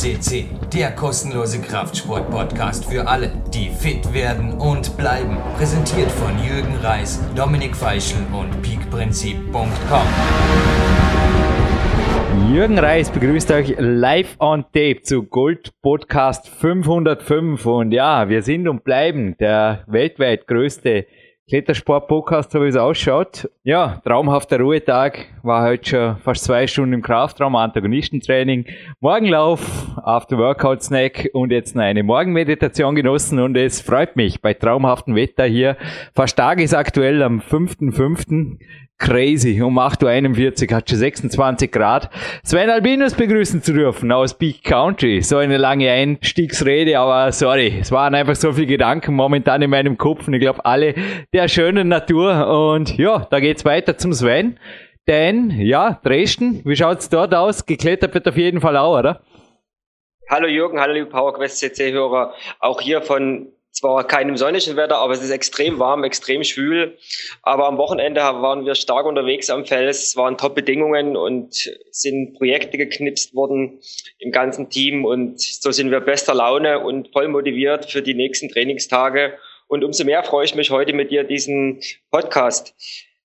CC, der kostenlose Kraftsport-Podcast für alle, die fit werden und bleiben. Präsentiert von Jürgen Reis, Dominik Feischl und peakprinzip.com. Jürgen Reis begrüßt euch live on tape zu Gold Podcast 505 und ja, wir sind und bleiben der weltweit größte Klettersport-Podcast, so wie es ausschaut. Ja, traumhafter Ruhetag, war heute schon fast zwei Stunden im Kraftraum, Antagonistentraining, Morgenlauf, After-Workout-Snack und jetzt noch eine Morgenmeditation genossen und es freut mich bei traumhaftem Wetter hier. Fast tagesaktuell am 5.5 crazy. Um 8.41 Uhr hat schon 26 Grad. Sven Albinus begrüßen zu dürfen aus Peak Country. So eine lange Einstiegsrede, aber sorry, es waren einfach so viele Gedanken momentan in meinem Kopf und ich glaube alle der schönen Natur. Und ja, da geht's weiter zum Sven. Denn, ja, Dresden, wie schaut's dort aus? Geklettert wird auf jeden Fall auch, oder? Hallo Jürgen, hallo liebe PowerQuest CC-Hörer. Auch hier von zwar keinem sonnigen Wetter, aber es ist extrem warm, extrem schwül. Aber am Wochenende waren wir stark unterwegs am Fels. Es waren Top-Bedingungen und sind Projekte geknipst worden im ganzen Team. Und so sind wir bester Laune und voll motiviert für die nächsten Trainingstage. Und umso mehr freue ich mich heute mit dir diesen Podcast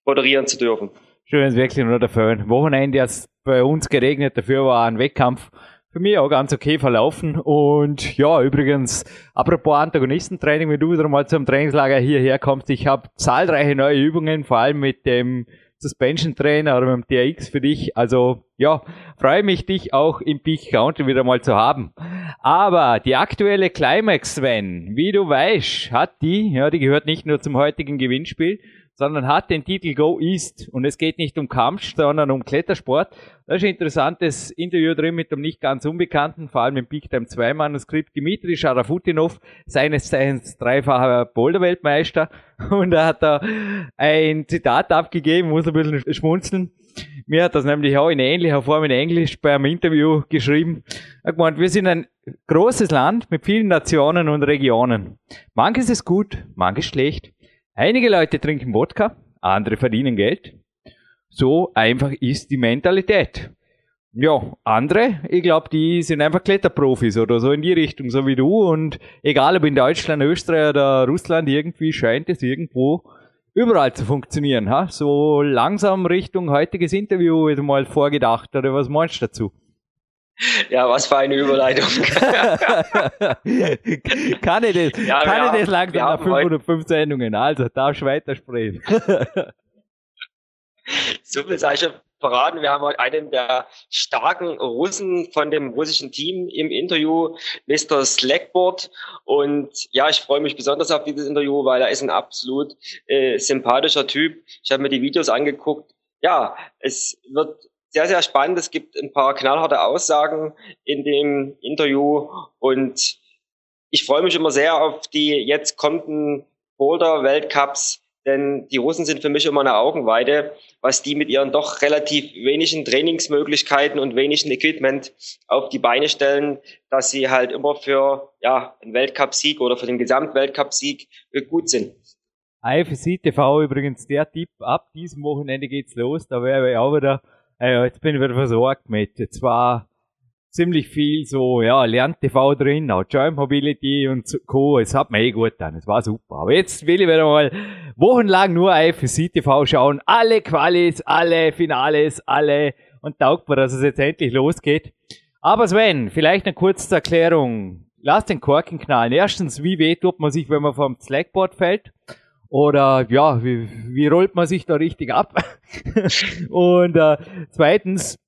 moderieren zu dürfen. Schönes Wechseln oder dafür. Wochenende hat es bei uns geregnet, dafür war ein Wettkampf für mich auch ganz okay verlaufen. Und ja, übrigens, apropos Antagonistentraining, wenn du wieder mal zum Trainingslager hierher kommst, ich habe zahlreiche neue Übungen, vor allem mit dem Suspension Trainer oder mit dem TRX für dich. Also ja, freue mich, dich auch im Peak County wieder mal zu haben. Aber die aktuelle Climax, Sven, wie du weißt, hat die, ja, die gehört nicht nur zum heutigen Gewinnspiel, sondern hat den Titel Go East. Und es geht nicht um Kampf, sondern um Klettersport. Da ist ein interessantes Interview drin mit dem nicht ganz Unbekannten, vor allem im Big Time 2 Manuskript, Dimitri Scharafutinov, seines Zeichens dreifacher Boulder-Weltmeister. Und er hat da ein Zitat abgegeben, muss ein bisschen schmunzeln. Mir hat das nämlich auch in ähnlicher Form in Englisch beim Interview geschrieben. Er hat gemeint, wir sind ein großes Land mit vielen Nationen und Regionen. Manches ist gut, manches schlecht. Einige Leute trinken Wodka, andere verdienen Geld. So einfach ist die Mentalität. Ja, andere, ich glaube, die sind einfach Kletterprofis oder so in die Richtung, so wie du. Und egal ob in Deutschland, Österreich oder Russland, irgendwie scheint es irgendwo überall zu funktionieren. Ha? So langsam Richtung heutiges Interview wieder mal vorgedacht. Oder was meinst du dazu? Ja, was für eine Überleitung. kann ich das, ja, kann ich das langsam nach 505 Sendungen? Also, darfst du weitersprechen. so viel sei schon verraten. Wir haben heute einen der starken Russen von dem russischen Team im Interview, Mr. Slackboard. Und ja, ich freue mich besonders auf dieses Interview, weil er ist ein absolut äh, sympathischer Typ. Ich habe mir die Videos angeguckt. Ja, es wird sehr, sehr spannend. Es gibt ein paar knallharte Aussagen in dem Interview und ich freue mich immer sehr auf die jetzt kommenden Boulder-Weltcups, denn die Russen sind für mich immer eine Augenweide, was die mit ihren doch relativ wenigen Trainingsmöglichkeiten und wenigen Equipment auf die Beine stellen, dass sie halt immer für ja, einen Weltcupsieg oder für den Gesamtweltcupsieg gut sind. IFC TV übrigens der Tipp, ab diesem Wochenende geht's los, da wäre ich auch wieder äh, jetzt bin ich wieder versorgt mit zwar ziemlich viel so, ja, Lern-TV drin, auch Joint Mobility und Co. Es hat mir eh gut getan, es war super. Aber jetzt will ich wieder mal wochenlang nur IFC TV schauen. Alle Qualis, alle Finales, alle und taugt mir, dass es jetzt endlich losgeht. Aber Sven, vielleicht eine kurze Erklärung. Lass den Korken knallen. Erstens, wie weh tut man sich, wenn man vom Slackboard fällt? Oder ja, wie, wie rollt man sich da richtig ab? und äh, zweitens,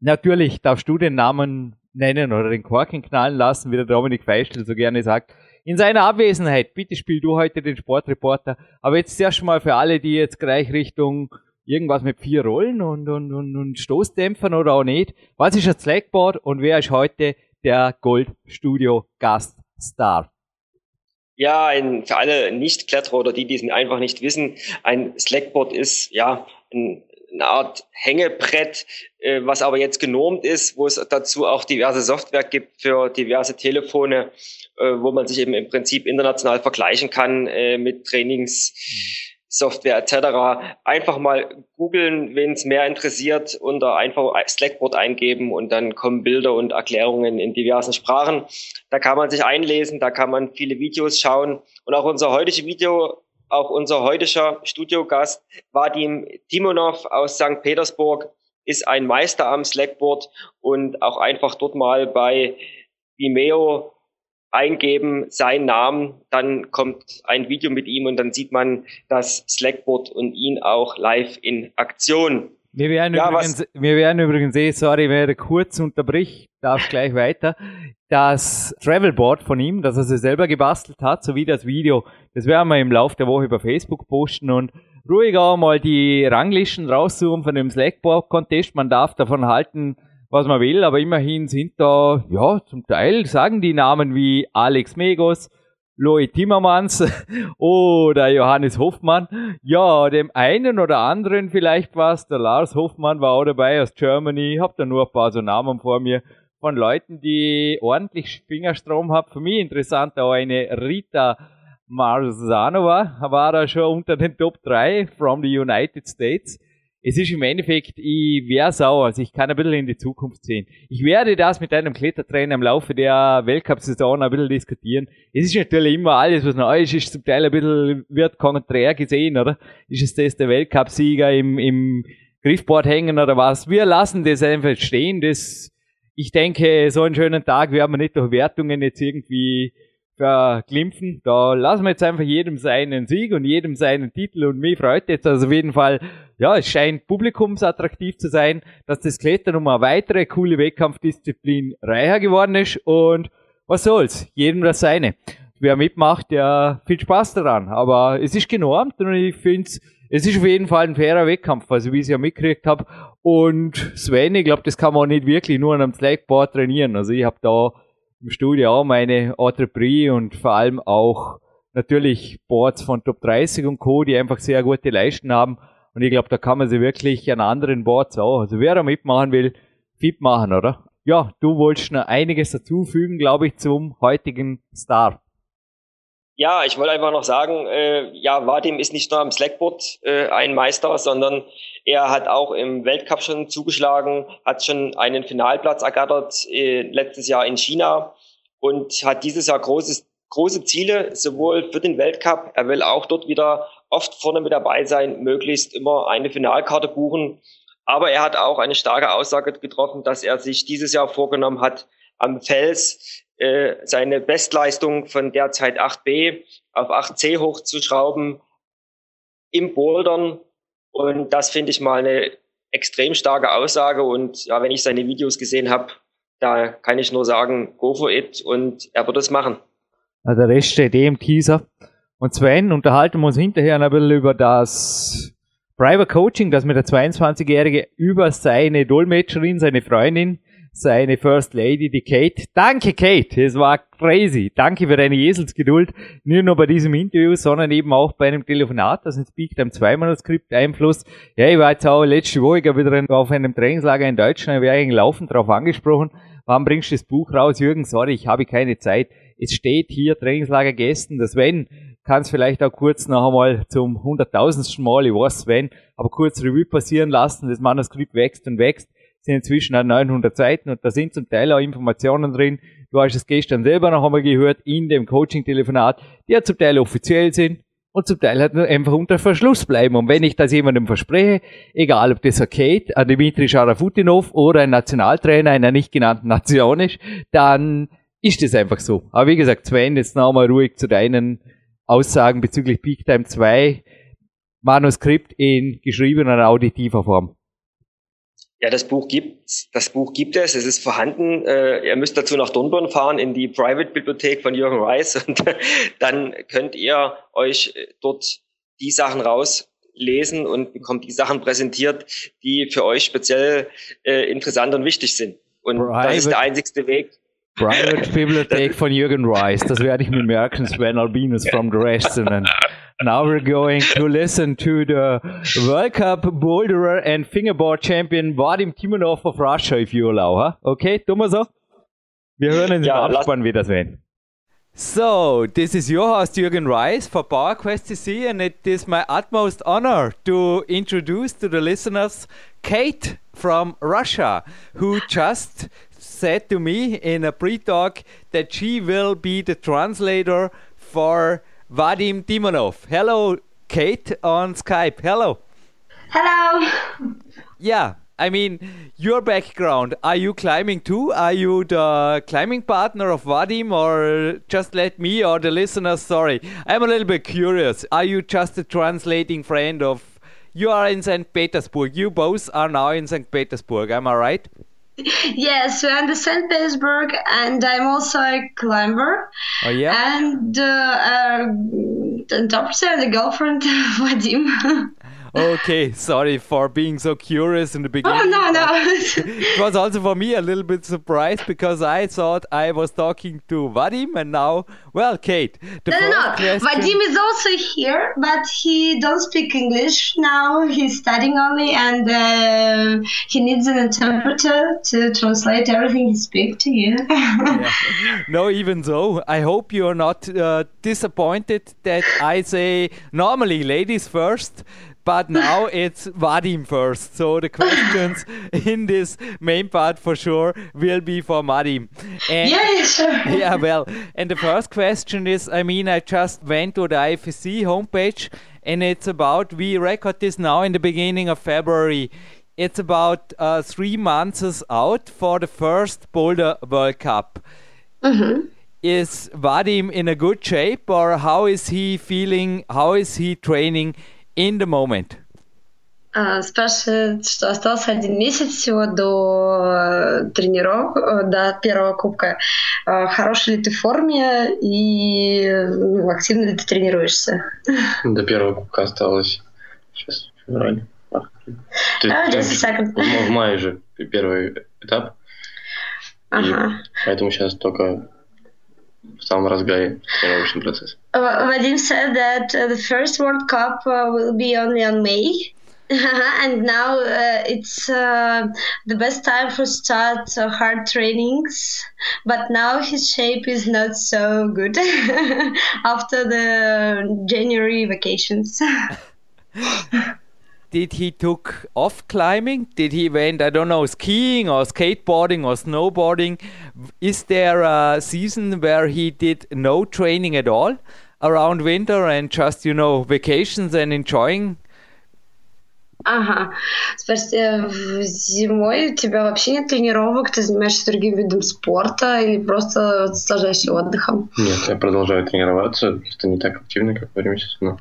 natürlich darfst du den Namen nennen oder den Korken knallen lassen, wie der Dominik Feistel so gerne sagt. In seiner Abwesenheit, bitte spiel du heute den Sportreporter. Aber jetzt erst mal für alle, die jetzt gleich Richtung irgendwas mit vier Rollen und, und, und, und Stoßdämpfern oder auch nicht. Was ist ein Slackboard und wer ist heute der Goldstudio Gaststar? Ja, ein, für alle Nicht-Kletterer oder die, die es einfach nicht wissen, ein Slackboard ist ja ein, eine Art Hängebrett, äh, was aber jetzt genormt ist, wo es dazu auch diverse Software gibt für diverse Telefone, äh, wo man sich eben im Prinzip international vergleichen kann äh, mit Trainings Software etc. Einfach mal googeln, wen es mehr interessiert, unter einfach Slackboard eingeben und dann kommen Bilder und Erklärungen in diversen Sprachen. Da kann man sich einlesen, da kann man viele Videos schauen und auch unser heutiges Video, auch unser heutiger Studiogast Vadim Timonov aus St. Petersburg ist ein Meister am Slackboard und auch einfach dort mal bei Vimeo eingeben, seinen Namen, dann kommt ein Video mit ihm und dann sieht man das Slackboard und ihn auch live in Aktion. Wir werden, ja, übrigens, wir werden übrigens eh, sorry, wenn ich kurz unterbrich, darf gleich weiter. Das Travelboard von ihm, das er sich selber gebastelt hat, sowie das Video, das werden wir im Laufe der Woche über Facebook posten und ruhig auch mal die Ranglisten raussuchen von dem Slackboard Contest. Man darf davon halten, was man will, aber immerhin sind da, ja, zum Teil sagen die Namen wie Alex Megos, Loe Timmermans oder Johannes Hoffmann. Ja, dem einen oder anderen vielleicht was. Der Lars Hoffmann war auch dabei aus Germany. Hab da nur ein paar so Namen vor mir von Leuten, die ordentlich Fingerstrom haben. Für mich interessant auch eine Rita Marzanova war da schon unter den Top 3 from the United States es ist im Endeffekt, ich wäre sauer, also ich kann ein bisschen in die Zukunft sehen. Ich werde das mit einem Klettertrainer im Laufe der Weltcup-Saison ein bisschen diskutieren. Es ist natürlich immer alles, was neu ist, ist zum Teil ein bisschen, wird konträr gesehen, oder? Ist es das der Weltcup-Sieger im, im Griffboard hängen oder was? Wir lassen das einfach stehen, das, ich denke, so einen schönen Tag werden wir nicht durch Wertungen jetzt irgendwie verglimpfen. Da lassen wir jetzt einfach jedem seinen Sieg und jedem seinen Titel und mich freut jetzt also auf jeden Fall, ja, es scheint publikumsattraktiv zu sein, dass das Klettern um eine weitere coole Wettkampfdisziplin reicher geworden ist und was soll's, jedem das seine. Wer mitmacht, der viel Spaß daran, aber es ist genormt und ich finde es ist auf jeden Fall ein fairer Wettkampf, also wie ich es ja mitgekriegt habe. Und Sven, ich glaube, das kann man auch nicht wirklich nur an einem Slackboard trainieren. Also ich habe da im Studio auch meine Entreprise und vor allem auch natürlich Boards von Top 30 und Co., die einfach sehr gute Leisten haben. Und ich glaube, da kann man sie wirklich an anderen Boards auch. Also wer da mitmachen will, fit machen, oder? Ja, du wolltest noch einiges dazufügen, glaube ich, zum heutigen Star. Ja, ich wollte einfach noch sagen, äh, ja, Vadim ist nicht nur am Slackboard äh, ein Meister, sondern er hat auch im Weltcup schon zugeschlagen, hat schon einen Finalplatz ergattert äh, letztes Jahr in China und hat dieses Jahr großes, große Ziele, sowohl für den Weltcup, er will auch dort wieder oft vorne mit dabei sein, möglichst immer eine Finalkarte buchen. Aber er hat auch eine starke Aussage getroffen, dass er sich dieses Jahr vorgenommen hat, am Fels äh, seine Bestleistung von derzeit 8b auf 8c hochzuschrauben im Bouldern. Und das finde ich mal eine extrem starke Aussage. Und ja, wenn ich seine Videos gesehen habe, da kann ich nur sagen, go for it und er wird es machen. Ja, der Rest steht eh im Teaser. Und Sven, unterhalten wir uns hinterher ein bisschen über das Private Coaching, das mit der 22-Jährige über seine Dolmetscherin, seine Freundin, seine First Lady, die Kate. Danke, Kate. Es war crazy. Danke für deine Eselsgeduld. Nicht nur bei diesem Interview, sondern eben auch bei einem Telefonat, das ins Peak Time 2 Manuskript Einfluss. Ja, ich war jetzt auch letzte Woche wieder auf einem Trainingslager in Deutschland, ich wäre laufend darauf angesprochen. Wann bringst du das Buch raus? Jürgen, sorry, ich habe keine Zeit. Es steht hier Trainingslager Gästen, das wenn, kann es vielleicht auch kurz noch einmal zum hunderttausendsten Mal, ich weiß Sven, aber kurz Revue passieren lassen. Das Manuskript wächst und wächst sind inzwischen auch 900 Seiten und da sind zum Teil auch Informationen drin. Du hast es gestern selber noch einmal gehört in dem Coaching-Telefonat, die ja zum Teil offiziell sind und zum Teil halt einfach unter Verschluss bleiben. Und wenn ich das jemandem verspreche, egal ob das ein Kate, ein Dimitri Scharafutinov oder ein Nationaltrainer einer nicht genannten Nation ist, dann ist das einfach so. Aber wie gesagt, Sven, jetzt noch einmal ruhig zu deinen Aussagen bezüglich Peak Time 2 Manuskript in geschriebener auditiver Form. Ja, das Buch gibt das Buch gibt es, es ist vorhanden. Äh, ihr müsst dazu nach Dornborn fahren in die Private Bibliothek von Jürgen Reis und dann könnt ihr euch dort die Sachen rauslesen und bekommt die Sachen präsentiert, die für euch speziell äh, interessant und wichtig sind. Und Private, das ist der einzigste Weg. Private Bibliothek von Jürgen Reis, das werde ich mir merken, Sven Albinus from the dann Now we're going to listen to the World Cup boulderer and fingerboard champion Vadim Timonov of Russia, if you allow, huh? Okay, tun wir so? Wir hören in den ja, Abspann wieder sehen. So, this is your host Jürgen Reis for PowerQuest CC, and it is my utmost honor to introduce to the listeners Kate from Russia, who just said to me in a pre talk that she will be the translator for Vadim Timonov. Hello, Kate on Skype. Hello. Hello. Yeah, I mean, your background. Are you climbing too? Are you the climbing partner of Vadim, or just let me or the listeners? Sorry, I'm a little bit curious. Are you just a translating friend of? You are in St. Petersburg. You both are now in St. Petersburg. Am I right? Yes, the St. Petersburg, and I'm also a climber. Oh yeah. And uh, uh, interpreter and the girlfriend of Vadim. Okay, sorry for being so curious in the beginning. Oh no, no. it was also for me a little bit surprised because I thought I was talking to Vadim, and now, well, Kate. The no, no, no. Question... Vadim is also here, but he don't speak English now. He's studying only, and uh, he needs an interpreter to translate everything he speaks to you. yeah. No, even so, I hope you're not uh, disappointed that I say normally ladies first but now it's Vadim first. So the questions in this main part for sure will be for Vadim. And yeah, sure. yeah, well, and the first question is I mean, I just went to the IFSC homepage and it's about, we record this now in the beginning of February. It's about uh, three months out for the first Boulder World Cup. Mm-hmm is Vadim in a good shape or how is he feeling? How is he training in the moment? Спрашивает, что остался один месяц всего до тренировок, до первого кубка. Хороший ли ты в форме и ну, активно ли ты тренируешься? До первого кубка осталось сейчас февраль. То есть, uh, в, в мае же первый этап. Ага. Поэтому сейчас только в самом разгаре тренировочный процесс. Vadim said that uh, the first World Cup uh, will be only on May. and now uh, it's uh, the best time for start uh, hard trainings but now his shape is not so good after the january vacations did he took off climbing? Did he went I don't know skiing or skateboarding or snowboarding? Is there a season where he did no training at all around winter and just you know vacations and enjoying Ага. Спасибо. Зимой у тебя вообще нет тренировок, ты занимаешься другим видом спорта или просто наслаждаешься отдыхом? Нет, я продолжаю тренироваться, это не так активно, как во время сезона.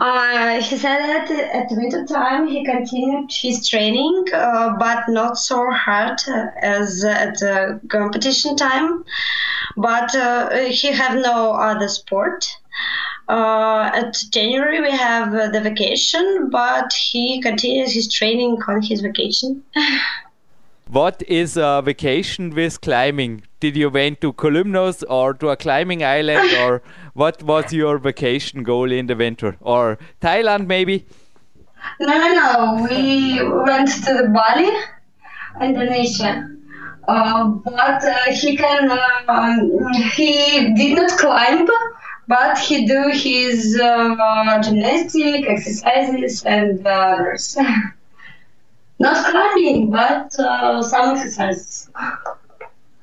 Uh, he said that at winter time he continued his training, uh, but not so hard as at the competition time. But uh, he have no other sport. Uh, at January we have uh, the vacation, but he continues his training on his vacation. what is a vacation with climbing? Did you went to Kalymnos or to a climbing island, or what was your vacation goal in the winter, or Thailand maybe? No, no, no. We went to the Bali, Indonesia. Uh, but uh, he can. Uh, he did not climb but he do his uh, gymnastic exercises and uh, others. Not climbing, but uh, some exercises.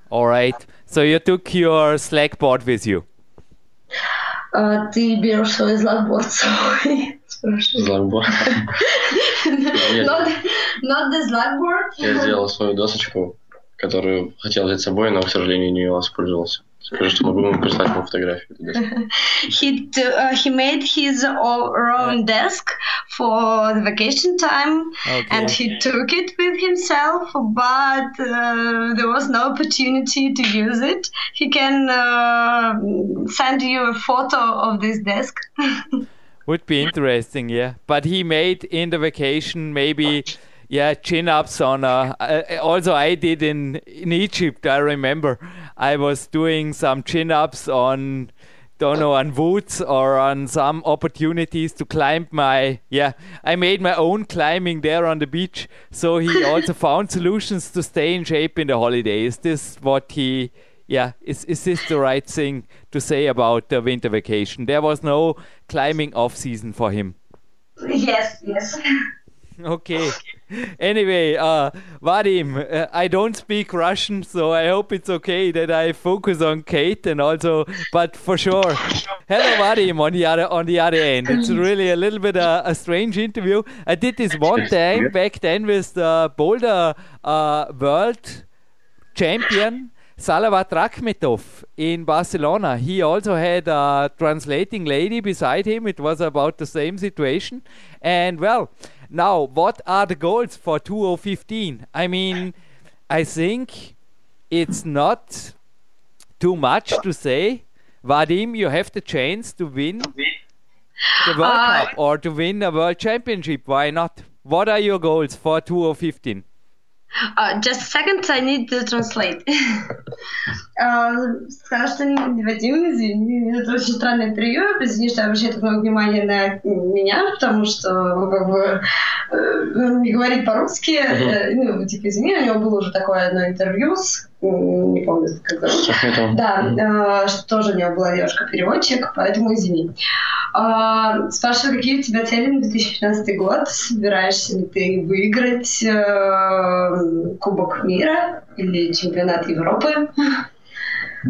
All right. So you took your Zlagboard with you. Uh, ty bierzesz sobie Zlagboard swój. Zlagboard. not, not the Zlagboard. Я сделал свою досочку, которую хотел взять с собой, но, к сожалению, не использовался. Скажи, что могу вам прислать ему фотографию. he uh, he made his own desk for the vacation time, okay. and he took it with himself. But uh, there was no opportunity to use it. He can uh, send you a photo of this desk. Would be interesting, yeah. But he made in the vacation maybe yeah chin ups on uh, also i did in in egypt i remember i was doing some chin ups on don't know on woods or on some opportunities to climb my yeah i made my own climbing there on the beach so he also found solutions to stay in shape in the holiday is this what he yeah, is, is this the right thing to say about the winter vacation? There was no climbing off season for him. Yes, yes. Okay. Anyway, uh, Vadim, uh, I don't speak Russian, so I hope it's okay that I focus on Kate and also, but for sure. Hello, Vadim, on the other on the other end. It's really a little bit a, a strange interview. I did this one time back then with the Boulder uh, World Champion. Salavat Rakhmetov in Barcelona. He also had a translating lady beside him. It was about the same situation. And well, now, what are the goals for 2015? I mean, I think it's not too much to say. Vadim, you have the chance to win the World Uh, Cup or to win a World Championship. Why not? What are your goals for 2015? Uh, just a second, I need to translate. А, Сказала, что не Вадим, извини, это очень странное интервью. Извини, что обращаю так много внимания на меня, потому что ну, как бы, э, не говорит по-русски. Э, Ну, типа, извини, у него было уже такое одно интервью с, не помню, как зовут. Да, э, что тоже у него была девушка-переводчик, поэтому извини. А, спрашиваю, какие у тебя цели на 2015 год? Собираешься ли ты выиграть э, Кубок мира или чемпионат Европы?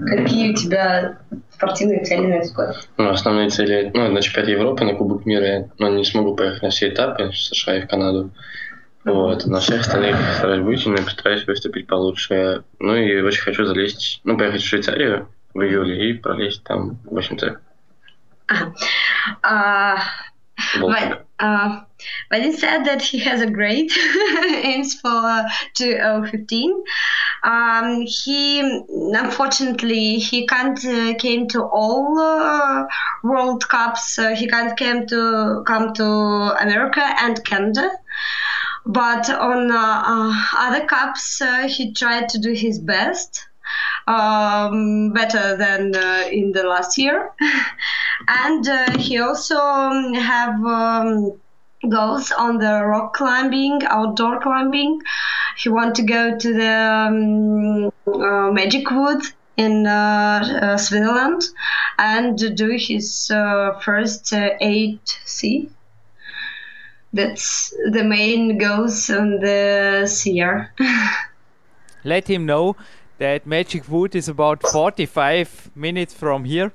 Какие у тебя спортивные цели на этот год? Ну, основные цели, ну, на чемпионат Европы, на Кубок мира, но не смогу поехать на все этапы в США и в Канаду. Вот. На всех остальных стараюсь быть, но постараюсь выступить получше. Ну и очень хочу залезть, ну, поехать в Швейцарию в июле и пролезть там в 8Ц. Uh. But, uh, Vadim said that he has a great aims for uh, 2015. Um, he unfortunately he can't uh, came to all uh, World Cups. Uh, he can't came to come to America and Canada. But on uh, uh, other cups, uh, he tried to do his best um, better than uh, in the last year. and uh, he also um, have um, goals on the rock climbing, outdoor climbing. He want to go to the um, uh, Magic Wood in Switzerland and do his first uh, 8C. That's the main goals on the year. Let him know that Magic Wood is about 45 minutes from here.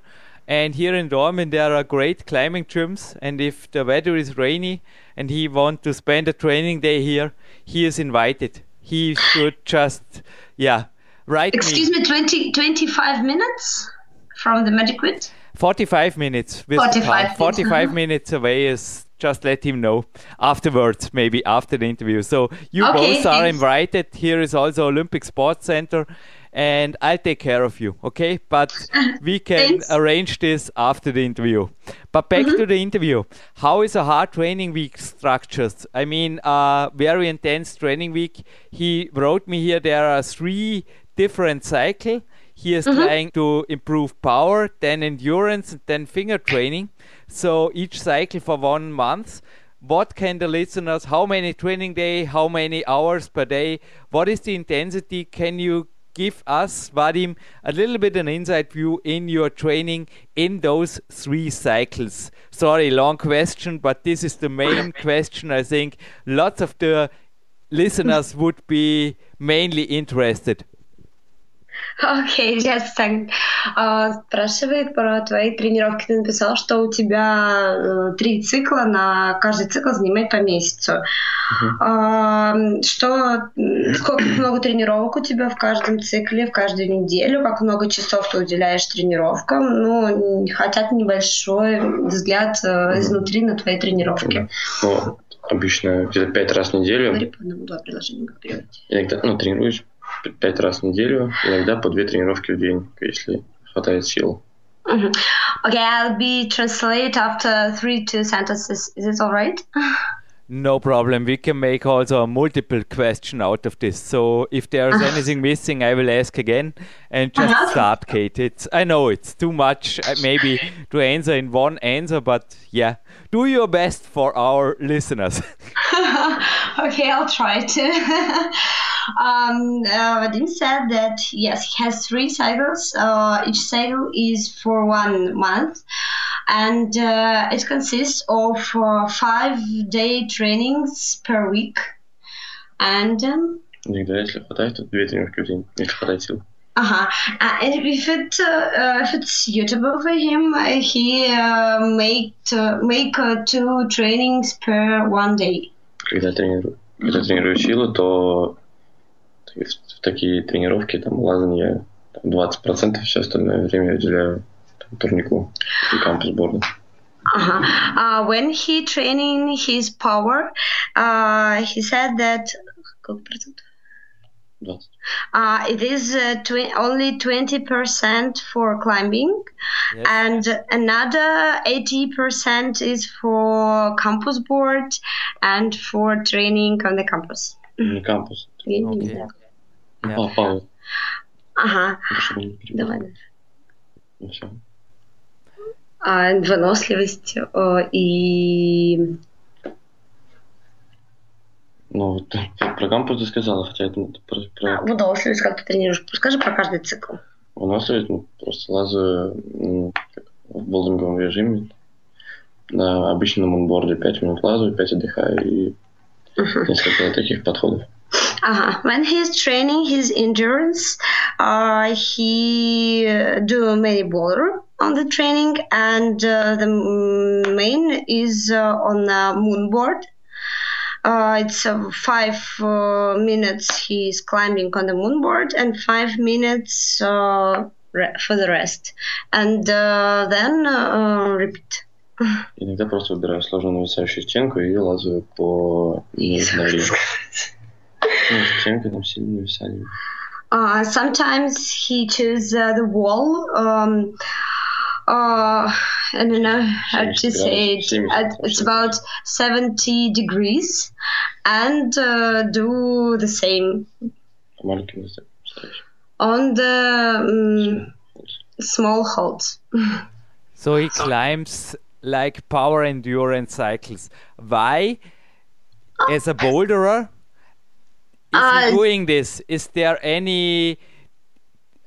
And here in Dortmund there are great climbing gyms. And if the weather is rainy and he wants to spend a training day here, he is invited. He should just, yeah, write Excuse me. me, 20, 25 minutes from the Magic Wood? 45 minutes. With 45 minutes, 45 uh-huh. minutes away is just let him know afterwards, maybe after the interview. So you Okay, both are thanks. invited. Here is also Olympic Sports Center. And I'll take care of you, okay? But we can Mm-hmm. arrange this after the interview. But back to the interview. How is a hard training week structured? I mean, uh, very intense training week. He wrote me here there are three different cycle. He is trying to improve power, then endurance, and then finger training. So each cycle for one month. What can the listeners? How many training day? How many hours per day? What is the intensity? Can you give us, Vadim, a little bit an inside view in your training in those three cycles? Sorry, long question, but this is the main question. I think lots of the listeners would be mainly interested. Окей, a second. А, спрашивает про твои тренировки. Ты написал, что у тебя э, три цикла, на каждый цикл занимает по месяцу. А, что, сколько много тренировок у тебя в каждом цикле, в каждую неделю, как много часов ты уделяешь тренировкам? Ну, хотят небольшой взгляд э, изнутри на твои тренировки. Ну, обычно где-то пять раз в неделю. Говори по как. Иногда, ну, тренируюсь п- пять раз в неделю, иногда по две тренировки в день, если хватает сил. Mhm. Okay, I'll be translate after three two sentences. Is it all right? No problem. We can make also a multiple question out of this. So if there's anything missing, I will ask again and just Uh-huh. start, Kate. It's I know it's too much, uh, maybe to answer in one answer, but yeah, do your best for our listeners. okay, I'll try to. Um, uh, Vadim said that yes, he has three cycles. Uh, each cycle is for one month, and uh, it consists of uh, five day trainings per week. And um, Иногда, если хватает, то две тренировки в день, если хватает сил. uh-huh. uh, and if it uh, if it's suitable for him, uh, he uh, make uh, make uh, two trainings per one day. Когда тренирую, когда тренирую силу, то в в такие тренировки, там, лазанье, там, 20%, все остальное время я уделяю там, турнику и кампус-борду. Uh-huh. Uh, when he training his power, uh, he said that сколько процентов? 20. Uh, it is uh, tw- only 20% for climbing, Yes. and another 80% is for campus board and for training on the campus. Не кампус. Окей. Yeah. А, Павел, Ага, чтобы не перебил. давай. Ну, всё. А, выносливость э, и Ну, вот про кампус ты сказала, хотя это ну, про, про а, выносливость, как ты тренируешь. Расскажи про каждый цикл. выносливость, ну, просто лазаю м, в болдинговом режиме. На обычном монборде 5 минут лазаю, 5 отдыхаю и несколько таких подходов. Uh-huh. When he's training his endurance, uh, he do many boulder on the training, and uh, the main is uh, on the moonboard. Uh, it's uh, five uh, minutes he's climbing on the moonboard, and five minutes uh, re- for the rest, and uh, then uh, repeat. Иногда просто выбираю сложную нависающую стенку и лазаю по невысотой. Ну, стенка там сильно нависали. Uh, sometimes he choose uh, the wall. Um, uh, I don't know how to say it. It's about 70 degrees and uh, do the same on the um, small halt. so he climbs like power endurance cycles. Why, as a boulderer, is uh, he ah, doing this? Is there any.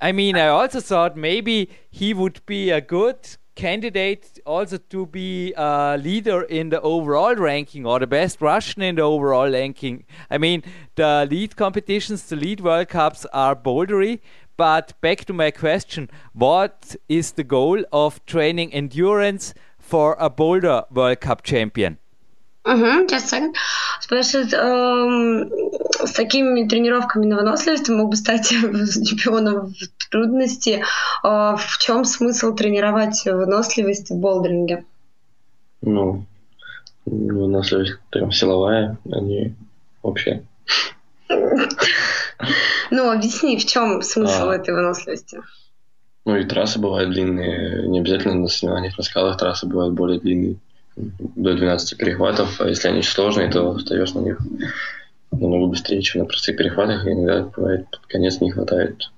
I mean, I also thought maybe he would be a good candidate also to be a leader in the overall ranking or the best Russian in the overall ranking. I mean, the lead competitions, the lead World Cups are bouldery. But back to my question what is the goal of training endurance for a Boulder World Cup champion? Mm-hmm, just a second. Um, с такими тренировками на выносливость мог бы стать чемпионом в трудности. Э, в чем смысл тренировать выносливость в болдеринге? Ну, выносливость прям силовая, а не общая. Ну, объясни, в чем смысл А. этой выносливости? Ну и трассы бывают длинные, не обязательно на соревнованиях на скалах трассы бывают более длинные, до 12 перехватов, а если они сложные, то встаешь на них намного быстрее, чем на простых перехватах, и иногда бывает под конец не хватает.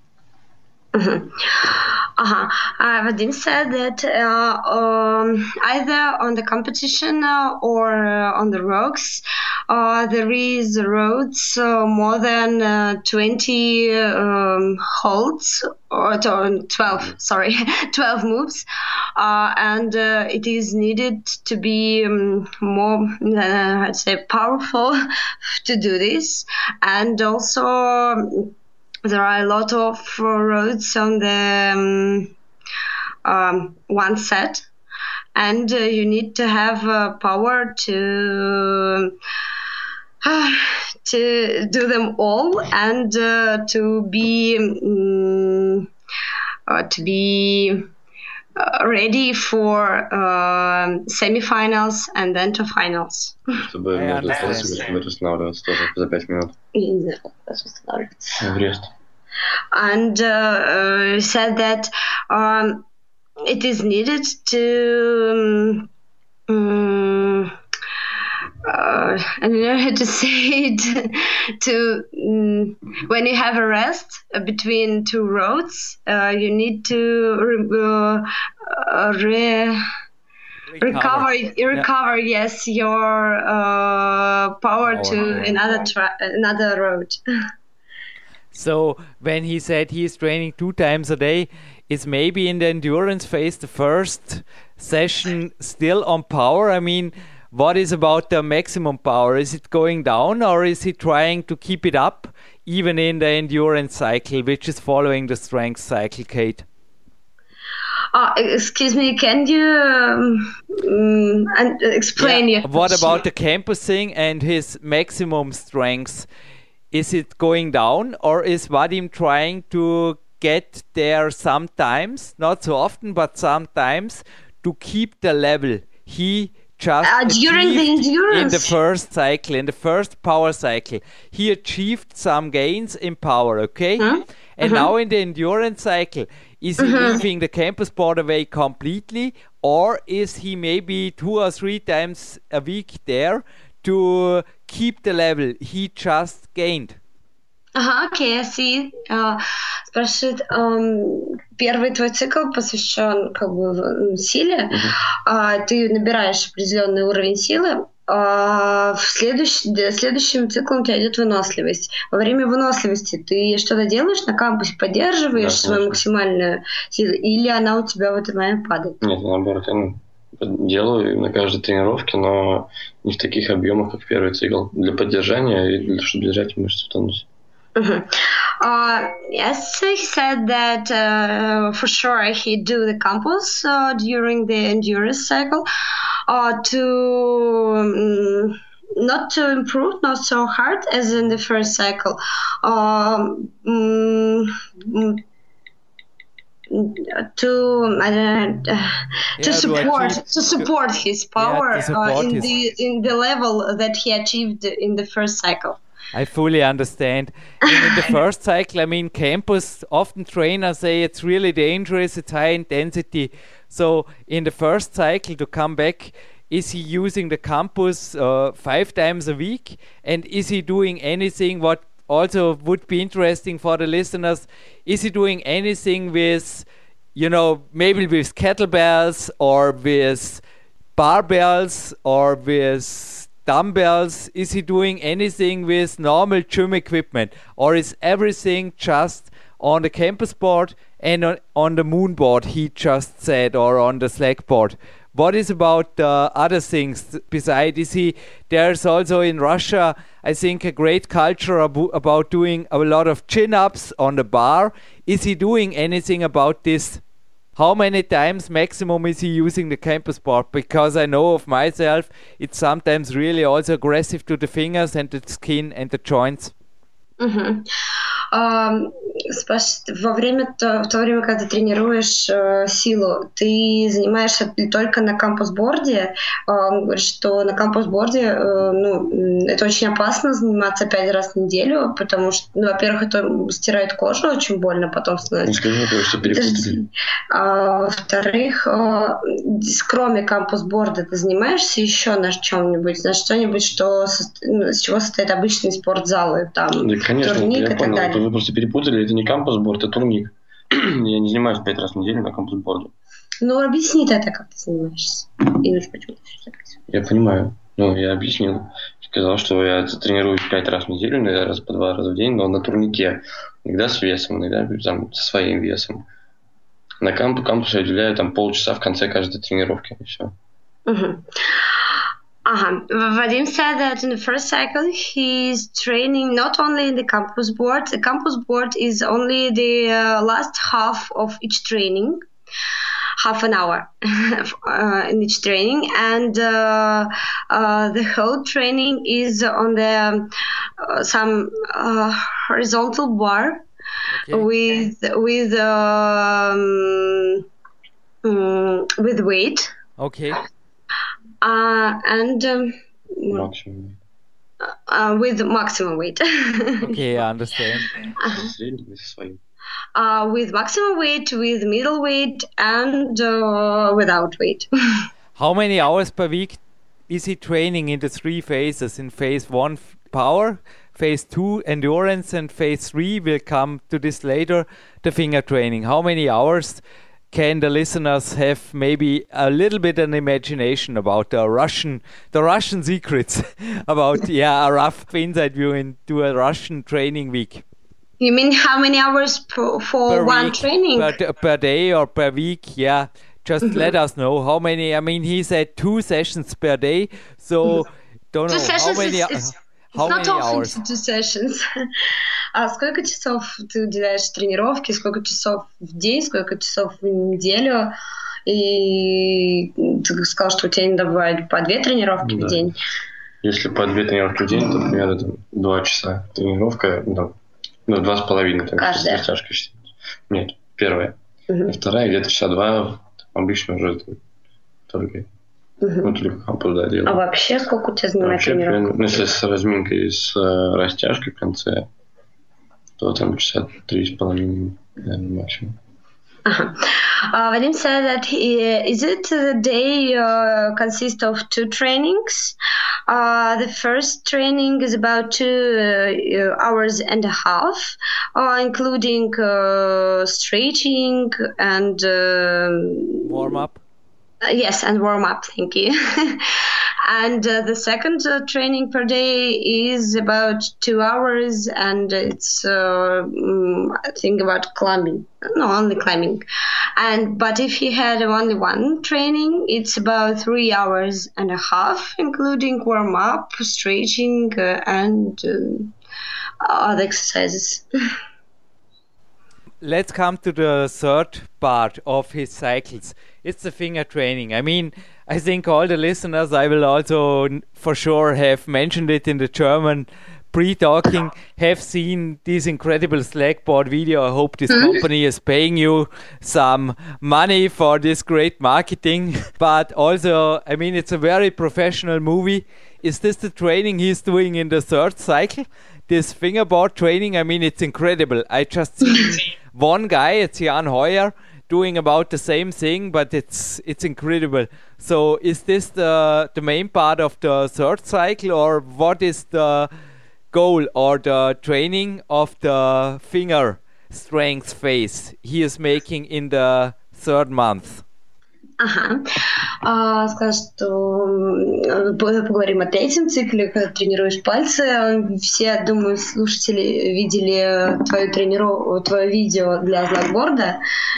Uh-huh. Uh, Vadim said that uh, um, either on the competition uh, or uh, on the rocks, uh, there is roads more than uh, 20 um, holds or 12, sorry, 12 moves, uh, and uh, it is needed to be um, more, I'd say, powerful to do this, and also um, there are a lot of uh, roads on the um, um, one set, and uh, you need to have uh, power to to do them all and uh, to be um, uh, to be uh, ready for um semifinals and then to finals. Чтобы I между understand. классами восстанавливаться тоже за 5 минут. Я не знаю, как это восстанавливается. and uh, uh, said that um, it is needed to. Um, uh, I don't know how to say it. to um, when you have a rest between two roads, uh, you need to uh, uh, re- recover recover, recover yes your power, power, to another tra- another road. So when he said he is training two times a day, is maybe in the endurance phase the first session still on power? I mean, what is about the maximum power? Is it going down or is he trying to keep it up even in the endurance cycle, which is following the strength cycle, Kate? Uh, excuse me, can you um, um, explain yeah. What about the campusing and his maximum strength? Is it going down or is Vadim trying to get there sometimes, not so often, but sometimes to keep the level he just uh, during the endurance in the first cycle, in the first power cycle, he achieved some gains in power, okay? Huh? And uh-huh. now in the endurance cycle, is he uh-huh. leaving the campus board away completely, or is he maybe two or three times a week there to keep the level he just gained. Ага, окей, okay, I see. Uh, спрашивает, um, первый твой цикл посвящен как бы силе, uh-huh. uh, ты набираешь определенный уровень силы, а в следующий, следующим циклом у тебя идет выносливость. Во время выносливости ты что-то делаешь на кампусе, поддерживаешь да, свою максимальную силу, или она у тебя в этот момент падает? Нет, наоборот, я делаю на каждой тренировке, но не в таких объемах, как первый цикл, для поддержания и для, чтобы держать мышцы в тонусе. Mm-hmm. Uh, yes, he said that uh, for sure he do the campus uh, during the endurance cycle uh, to um, not to improve, not so hard as in the first cycle. Um, mm, to uh, to support to, to, support his power yeah, support uh, in his... the in the level that he achieved in the first cycle. I fully understand. in the first cycle, I mean, campus often trainers say it's really dangerous, it's high intensity. So in the first cycle to come back, is he using the campus uh, five times a week? And is he doing anything what also would be interesting for the listeners. Is he doing anything with, you know, maybe with kettlebells or with barbells or with dumbbells? Is he doing anything with normal gym equipment or is everything just on the campus board and on, on the moon board he just said or on the Zlagboard? What is about uh, other things besides? Is he? There's also in Russia, I think, a great culture ab- about doing a lot of chin ups on the bar. Is he doing anything about this? How many times maximum is he using the campus board? Because I know of myself, it's sometimes really also aggressive to the fingers and the skin and the joints. Mm-hmm. Во время, в то время, когда ты тренируешь э, силу, ты занимаешься только на кампус-борде. Он говорит, что на кампус-борде э, ну, это очень опасно заниматься пять раз в неделю, потому что, ну, во-первых, это стирает кожу, очень больно потом становится. Не скажи, что перепутали. А, во-вторых, э, кроме кампус-борда ты занимаешься еще на чем-нибудь, на что-нибудь, что, ну, с чего состоит обычный спортзалы, там, да, конечно, турник и так далее вы просто перепутали, это не кампус-борд, это турник. Я не занимаюсь пять раз в неделю на кампус-борде. Ну, объясни тогда, как ты занимаешься. Почему Я понимаю. Ну, я объяснил. Сказал, что я тренируюсь пять раз в неделю, иногда раз по два раза в день, но на турнике. Иногда с весом, иногда там, со своим весом. На кампу, кампусу я уделяю там полчаса в конце каждой тренировки, и все. Угу. Uh-huh. Vadim said that in the first cycle he's training not only in the campus board. The campus board is only the uh, last half of each training, half an hour uh, in each training, and uh, uh the whole training is on the uh, some uh, horizontal bar okay. with with um, um, with weight. Okay uh, and um, maximum. Uh, with maximum weight. okay, I understand. Uh-huh. Uh, with maximum weight, with middle weight, and uh, without weight. How many hours per week is he training in the three phases? In phase one, power, phase two, endurance, and phase three will come to this later, the finger training. How many hours can the listeners have maybe a little bit an imagination about the Russian, the Russian secrets about yeah a rough insight view into a Russian training week? You mean how many hours per, for per one week, training? per, per day or per week? Yeah, just Mm-hmm. let us know how many. I mean, he said two sessions per day, so don't Mm-hmm. Two know how many. is, is how it's not many often hours? to two sessions. А сколько часов ты уделяешь тренировке? Сколько часов в день? Сколько часов в неделю? И ты сказал, что у тебя иногда бывает по две тренировки в Да. день. Если по две тренировки в день, то примерно там, два часа тренировка, ну, ну, два с половиной. Там, Каждая? считать. Нет, первая. Мгм. И вторая где-то часа два, обычно уже только, Мгм. ну, только кампус, да, А делаю. вообще сколько у тебя занимает Вообще, тренировка? примерно, ну, если с разминкой и с э, растяжкой в конце, то там часа три с половиной, наверное, максимум. Uh-huh. Uh, Vadim said that he, is it the day uh, consists of two trainings? Uh, the first training is about two uh, hours and a half, uh, including uh, stretching and um Warm up. uh, yes, and warm up. Thank you. and uh, the second uh, training per day is about two hours, and it's uh, mm, I think about climbing. No, only climbing. And but if you had only one training, it's about three hours and a half, including warm up, stretching, uh, and um other exercises. let's come to the third part of his cycles. It's the finger training. I mean, I think all the listeners, I will also for sure have mentioned it in the German pre-talking, have seen this incredible Zlagboard video. I hope this hmm? company is paying you some money for this great marketing. But also, I mean, it's a very professional movie. Is this the training he's doing in the third cycle? This fingerboard training, I mean, it's incredible. I just one guy, it's Jan Hoyer, doing about the same thing, but it's it's incredible. So, is this the the main part of the third cycle, or what is the goal or the training of the finger strength phase he is making in the third month? Ага. А, сказал, что поговорим о третьем цикле, когда тренируешь пальцы. Все, думаю, слушатели видели твою трениров... твое видео для злакборда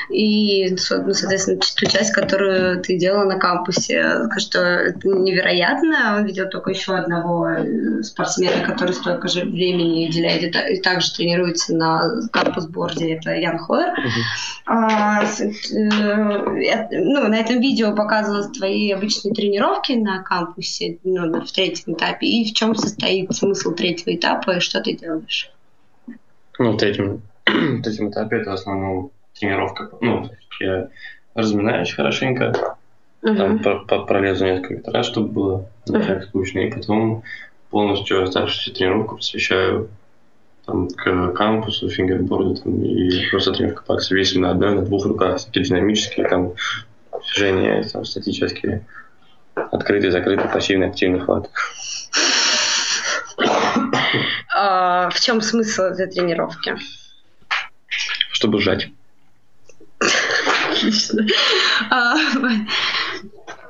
и, ну, соответственно, ту часть, которую ты делала на кампусе. Скажу, что это невероятно. Он видел только еще одного э, спортсмена, который столько же времени уделяет и, та- и также тренируется на кампус-борде. Это Ян Хойер. А, с- э, я- ну, на этом видео показывалось твои обычные тренировки на кампусе, ну, на- в третьем этапе, и в чем состоит смысл третьего этапа, и что ты делаешь. Ну, в третьем, в третьем этапе это в основном тренировка. Ну, я разминаюсь хорошенько, там Мгм. по- по- пролезу несколько раз, чтобы было не так скучно, и потом полностью оставшуюся тренировку посвящаю там, к кампусу, фингерборду там, и просто тренировка пальцев. Весим на одной, на двух руках, динамические там, движения, там, статические, открытый, закрытый, пассивный, активный хват. А, в чем смысл этой тренировки? Чтобы сжать. Отлично. А,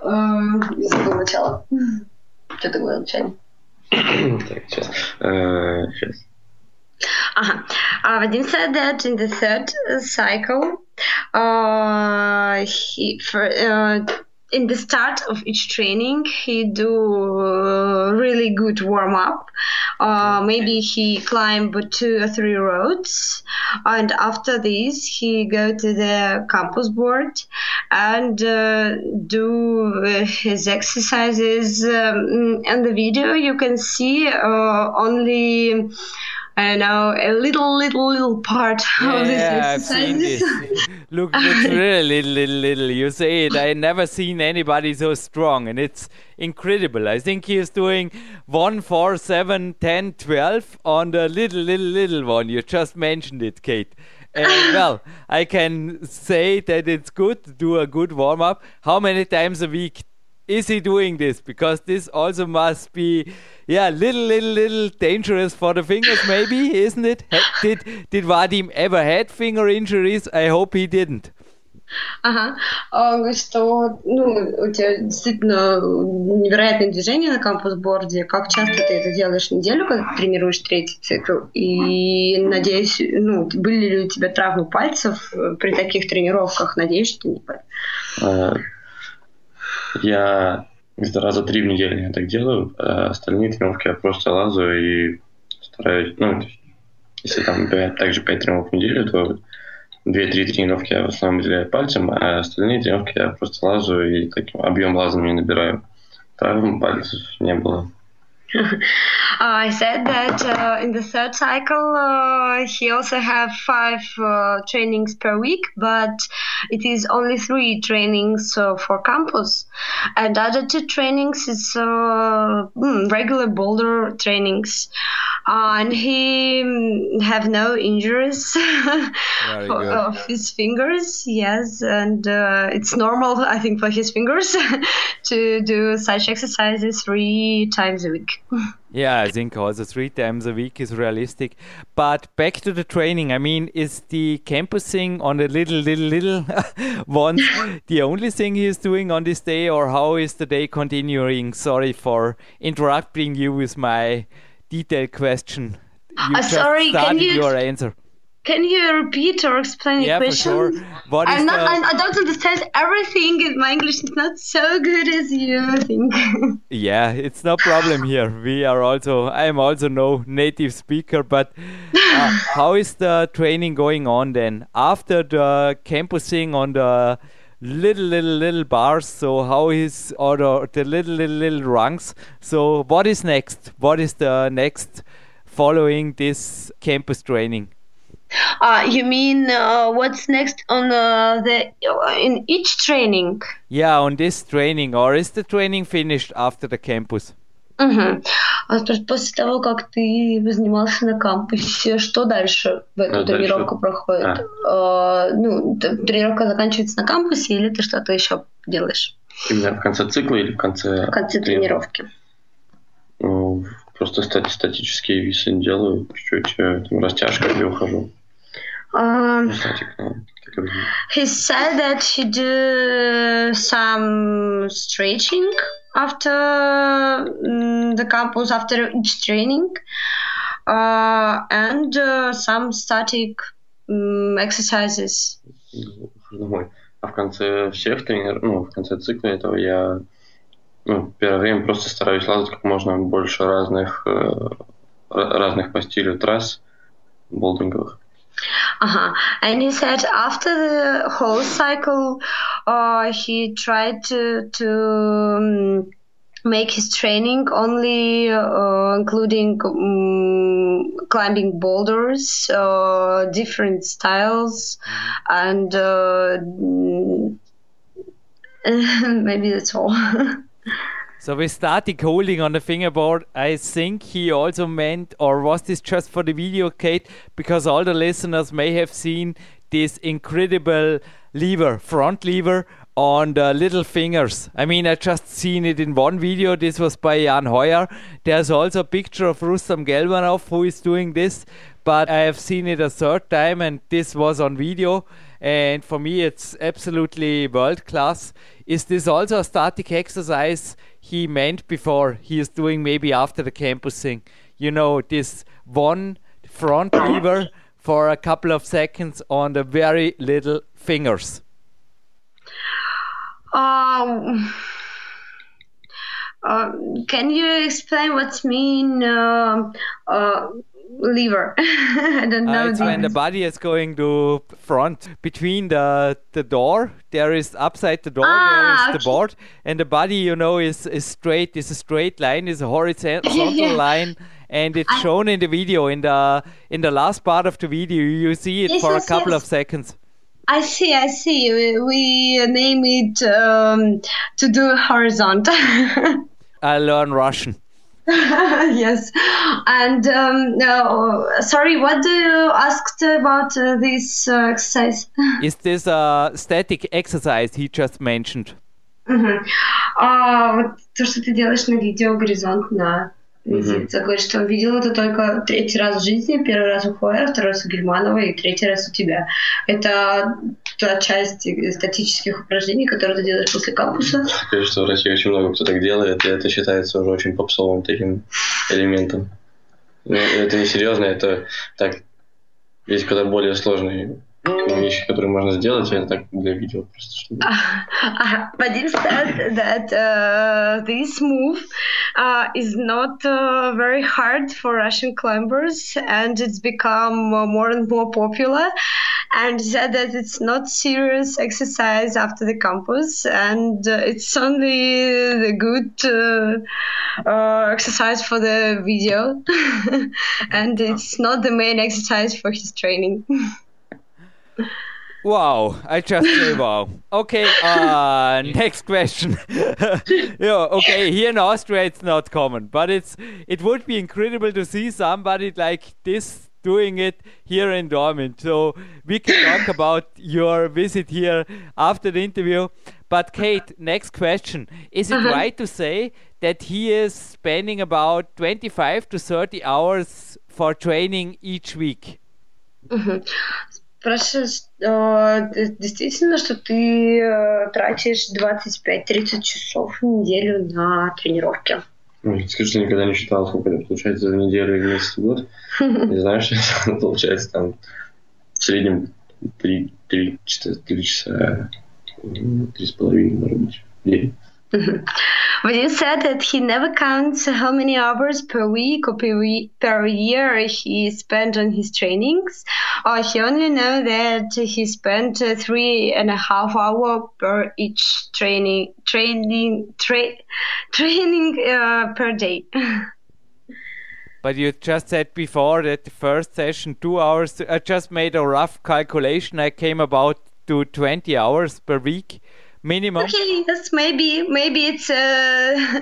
э, забыла начало. Что ты говорил вначале? Так, сейчас. Э, сейчас. Uh-huh. Uh, Vadim said that in the third cycle, uh, he for, uh, in the start of each training he do uh, really good warm up. Uh, maybe he climb two or three roads, and after this he go to the campus board and uh, do uh, his exercises. Um, in the video you can see uh, only. I don't know a little, little, little part of this Yeah, I've seen exercise. this. Look, it's really little, little, little. You say it. I never seen anybody so strong, and it's incredible. I think he is doing one, four, seven, ten, twelve on the little, little, little one. You just mentioned it, Kate. And well, I can say that it's good to do a good warm up. How many times a week is he doing this? Because this also must be, yeah, little, little, little dangerous for the fingers, maybe, isn't it? Ha- Did did Vadim ever had finger injuries? I hope he didn't. Ага. А, что ну, у тебя действительно невероятное движение на кампус-борде. Как часто ты это делаешь? Неделю, когда тренируешь третий цикл? И надеюсь, ну, были ли у тебя травмы пальцев при таких тренировках? Надеюсь, что не а, Я раза три в неделю я так делаю. А остальные тренировки я просто лазу и стараюсь, ну, если там также 5 тренировок в неделю, то две-три тренировки я в основном выделяю пальцем, а остальные тренировки я просто лазу и таким объем лазания набираю. Травм пальцев не было. I said that uh, in the third cycle uh, he also have five uh, trainings per week, but it is only three trainings uh, for campus, and other two trainings is uh, mm, regular boulder trainings, and he have no injuries of his fingers. Yes, and uh, it's normal, I think, for his fingers to do such exercises three times a week. Yeah, I think also three times a week is realistic. But back to the training. I mean, is the campus thing on the little, little, little one the only thing he is doing on this day, or how is the day continuing? Sorry for interrupting you with my detailed question. You uh, sorry, can you your answer? Can you repeat or explain yeah, your question? For sure. What I'm not, the... I don't understand everything. My English is not so good as you think. yeah, it's no problem here. We are also, I am also no native speaker, but uh, how is the training going on then? After the campusing on the little little little bars. So how is or the, the little little little rungs. So what is next? What is the next following this campus training? Uh, you mean uh, what's next on uh, the in each training? Yeah, on this training, or is the training finished after the campus? Угу. А после того, как ты занимался на кампусе, что дальше в эту ну, тренировку дальше... проходит? А. А, ну, тренировка заканчивается на кампусе или ты что-то еще делаешь? Именно в конце цикла или в конце? В конце тренировки. Ну, просто стати статические весы делаю, чуть-чуть э, там, растяжка и ухожу. Um, he said that he do some stretching after um, the campus after each training uh, and uh, some static um, exercises. А в конце всех тренер, ну, в конце цикла этого я ну, первое время просто стараюсь лазать как можно больше разных, э, разных по стилю трасс болдинговых. Uh-huh. And he said after the whole cycle, uh, he tried to to um, make his training only uh, including um, climbing boulders, uh, different styles, and uh, maybe that's all. So with static holding on the fingerboard, I think he also meant, or was this just for the video, Kate? Because all the listeners may have seen this incredible lever, front lever on the uh, little fingers. I mean, I just seen it in one video. This was by Jan Hoyer. There's also a picture of Rustam Gelmanov who is doing this, but I have seen it a third time, and this was on video. And for me, it's absolutely world class. Is this also a static exercise he meant before he is doing maybe after the campus thing? You know, this one front lever for a couple of seconds on the very little fingers. Um, uh, can you explain what's mean uh, uh, lever. I don't know. Uh, it's when the body is going to front between the the door. There is upside the door. Ah, there is okay. the board, and the body, you know, is is straight. Is a straight line. Is a horizontal yeah. line And it's I shown in the video in the in the last part of the video. You see it yes, for yes, a couple yes. of seconds. I see, I see. We, we name it um, to do horizontal. I learn Russian. yes. And um, uh, sorry, what do you asked about uh, this uh, exercise? Is this a static exercise he just mentioned? Uh-huh. А, то, что ты делаешь на видео горизонт на Mm-hmm. Говорит, что он видел это только третий раз в жизни. Первый раз у Хойера, второй раз у Гельманова и третий раз у тебя. Это та часть статических упражнений, которые ты делаешь после кампуса? Скажу, что в России очень много кто так делает, и это считается уже очень попсовым таким элементом. Но это не серьезно, это так, есть куда более сложные вещи, которые можно сделать, я так для видео просто. Чтобы... Uh, Vadim said that uh, this move uh, is not uh, very hard for Russian climbers and it's become more and more popular. And said that it's not serious exercise after the campus and uh, it's only the good uh, uh, exercise for the video and it's not the main exercise for his training. Wow, I just say wow. Okay, uh, next question. yeah, okay, here in Austria it's not common, but it's it would be incredible to see somebody like this doing it here in Dornbirn. So we can talk about your visit here after the interview. But Kate, next question: Is it Uh-huh. right to say that he is spending about twenty-five to thirty hours for training each week? Спрашиваешь, э, действительно, что ты э, тратишь 25-30 часов в неделю на тренировки? Ой, Скажи, что никогда не считал, сколько это получается за неделю и месяц в год. Не знаешь, что это получается там в среднем 3, 3, 4, 3 часа, м, три с половиной, может быть, в день. But you said that he never counts how many hours per week or per, we- per year he spent on his trainings. Or he only know that he spent three and a half hour per each training training tra- training uh, per day. But you just said before that the first session, two hours. I just made a rough calculation. I came about to 20 hours per week minimum. okay, yes, maybe maybe it's uh,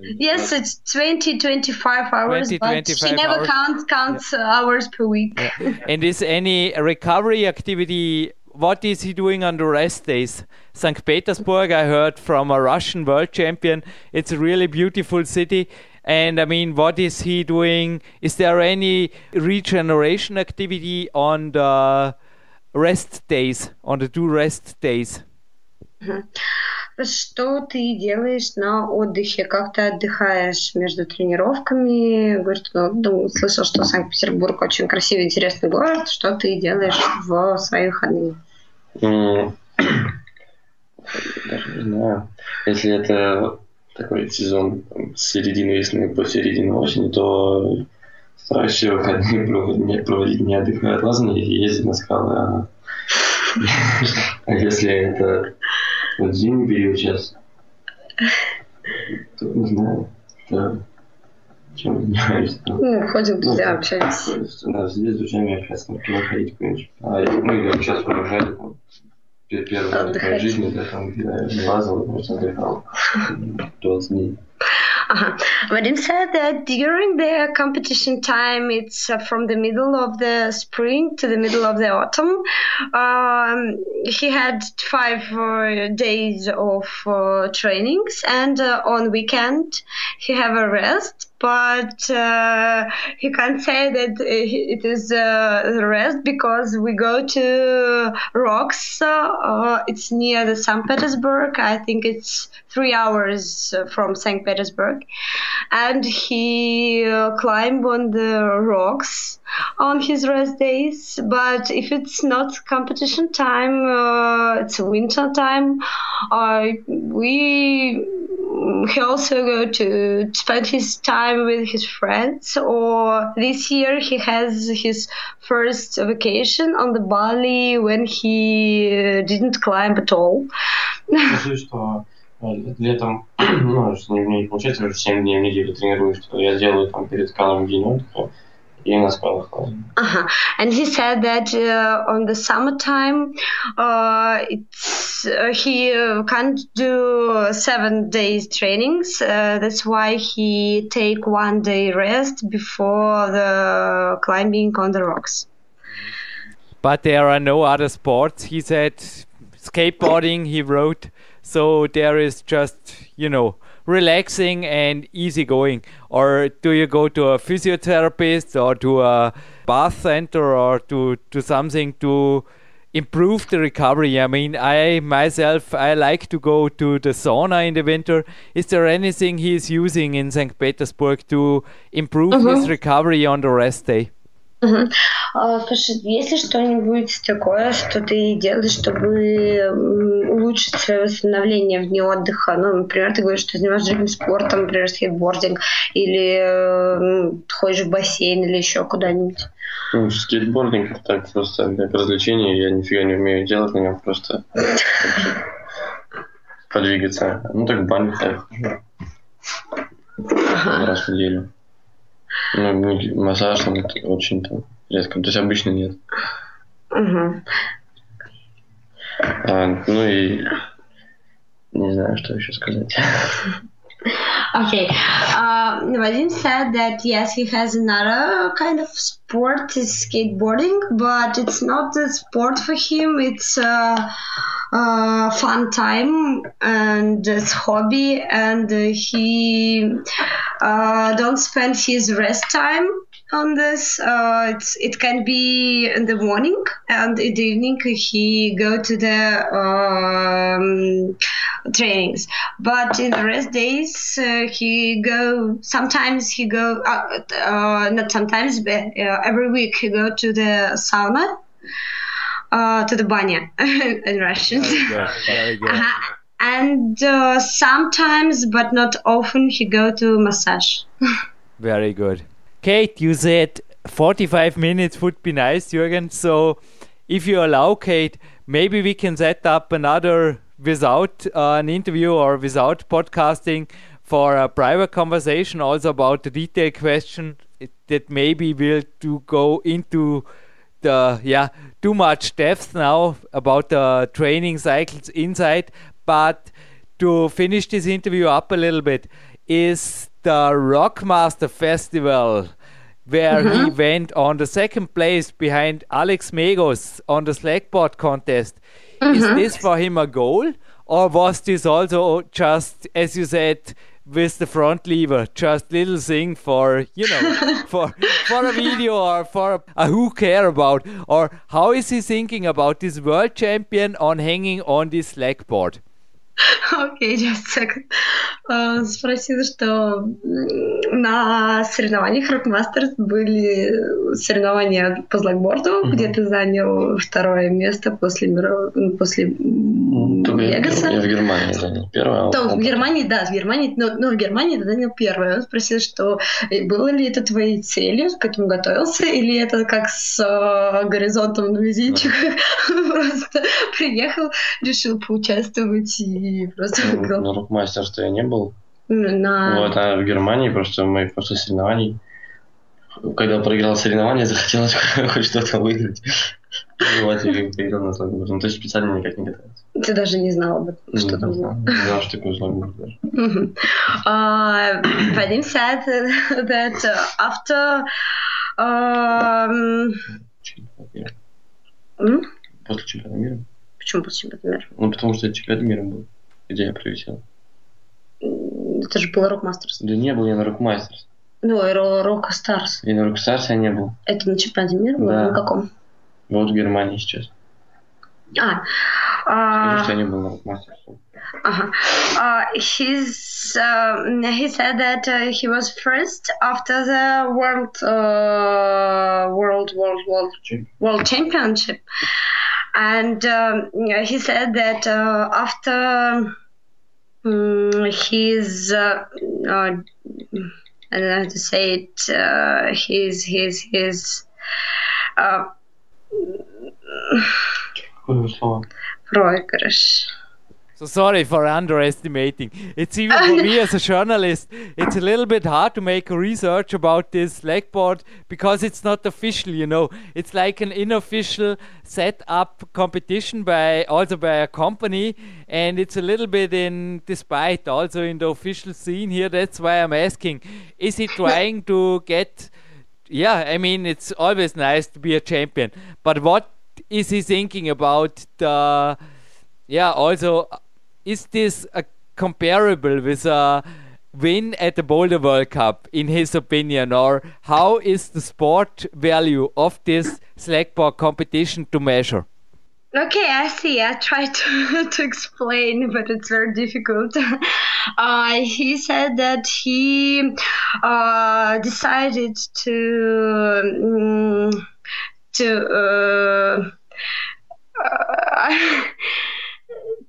yes, it's 20 25 hours, 20, but 25 he never hours. counts counts uh, hours per week. and is any recovery activity? What is he doing on the rest days? St. Petersburg, I heard from a Russian world champion. It's a really beautiful city. And I mean, what is he doing? Is there any regeneration activity on the rest days, on the two rest days? Что ты делаешь на отдыхе? Как ты отдыхаешь между тренировками? Говорит, ну, думаю, слышал, что Санкт-Петербург очень красивый, интересный город. Что ты делаешь в свои выходные? Даже не знаю. Если это такой сезон с середины весны по середину осени, то стараюсь все выходные проводить, проводить не отдыхая от лазания и ездить на скалы. А если это вот зимний период сейчас? Тут Не знаю. Да. Чем занимаюсь? Ну, ходим ну, друзья общаемся. Да, здесь с друзьями общаться, на кино ходить куда-нибудь. А, ну, или сейчас погружали там. Первая жизнь, да, там, где базовый, просто отдыхал 20 дней. Uh-huh. Vadim said that during the competition time, it's uh, from the middle of the spring to the middle of the autumn. Um, he had five uh, days of uh, trainings, and uh, on weekend he have a rest. But uh, he can't say that uh, it is uh, the rest because we go to rocks. Uh, uh, it's near the St. Petersburg. I think it's three hours uh, from St. Petersburg, and he uh, climb on the rocks on his rest days. But if it's not competition time, uh, it's winter time. Uh, we he also go to spend his time with his friends. Or this year he has his first vacation on the Bali when he uh, didn't climb at all Скажи, что э, летом, ну, что не, не получается уже 7 дней в неделю тренируюсь, что я делаю там перед скалами день отдыха и на скалах лазю. Uh-huh. And he said that uh, on the summertime, uh, it's uh, he uh, can't do seven days trainings. Uh, that's why he take one day rest before the climbing on the rocks. But there are no other sports. He said skateboarding, he wrote. So there is just, you know, relaxing and easy going. Or do you go to a physiotherapist or to a bath center or to, to something to improve the recovery? I mean, I myself, I like to go to the sauna in the winter. Is there anything he is using in St. Petersburg to improve his uh-huh. recovery on the rest day? А, Слушай, есть ли что-нибудь такое, что ты делаешь, чтобы улучшить свое восстановление в дни отдыха? Ну, например, ты говоришь, что занимаешься другим спортом, например, скейтбординг, или м, ходишь в бассейн, или еще куда-нибудь. Ну, скейтбординг это так просто как развлечение, я нифига не умею делать на нем, просто подвигаться. Ну так в баню так раз в неделю. Ну, массаж там очень там редко. То есть обычно нет. Мгм. А, ну и не знаю, что еще сказать. Okay. Uh, Vadim said that yes, he has another kind of sport, is skateboarding, but it's not a sport for him. It's a, a fun time and it's hobby, and uh, he uh, don't spend his rest time on this. Uh, it can be in the morning and in the evening he go to the um, trainings but in the rest days uh, he go sometimes he go uh, uh, not sometimes but uh, every week he go to the sauna uh, to the banya in russian Very good. Uh-huh. and uh, sometimes but not often he go to massage Very good. Kate, you said 45 minutes would be nice, Jürgen. So, if you allow, Kate, maybe we can set up another without uh, an interview or without podcasting for a private conversation also about the detailed question that maybe will to go into the yeah too much depth now about the training cycles inside but to finish this interview up a little bit is the rockmaster festival where he mm-hmm. went on the second place behind alex megos on the Zlagboard contest. Is mm-hmm. this for him a goal or was this also just as you said with the front lever just little thing for you know for for a video or for a who care about or how is he thinking about this world champion on hanging on this Zlagboard Окей, just a second. А, Спросила, что на соревнованиях Rockmasters были соревнования по слэкборду, где ты занял второе место после, миров- после Только Вегаса. я в Германии занял первое. а То, в Германии, да, в Германии, но, но в Германии ты занял первое. Он спросил, что э, было ли это твоей целью, к этому готовился, или это как с э, горизонтом на визитчик, просто приехал, решил поучаствовать и просто Ну. На рок-мастерстве я не был. На... Вот, а в Германии просто мы после соревнований, когда проиграл соревнования, захотелось хоть что-то выиграть. Вот, и поиграл на слогборд. Ну, то есть специально никак не готовился. Ты даже не знал об этом, что Не там было. Не знал, что такое слогборд даже. Vadim said that after? После чемпионата мира. почему после чемпионата мира? Ну, потому что это чемпионат мира был, где я прилетел. Это же было Рок-Мастерс. Да не был я на рок-мастерс. Ну, и Ро- Рок Старс. И на рок-старсе я не был. Это на чемпионате мира было? Да. На каком? Вот в Германии сейчас. А, а, что я не был на рок-мастерсе. ага. А, he's, um, he said that uh, he was first after the world, uh, world, world, world, world championship, and um, he said that uh, after um, his uh, uh, I don't know how to say it uh, his his his uh, so sorry for underestimating. It's even for me as a journalist, it's a little bit hard to make a research about this Zlagboard because it's not official, you know. It's like an unofficial set up competition by also by a company and it's a little bit in despite also in the official scene here. That's why I'm asking. Is he trying to get yeah, I mean it's always nice to be a champion. But what is he thinking about the yeah, also, is this comparable with a win at the Boulder World Cup, in his opinion, or how is the sport value of this Zlagboard competition to measure? Okay, I see. I tried to, to explain, but it's very difficult. Uh, he said that he uh, decided to um, to uh, uh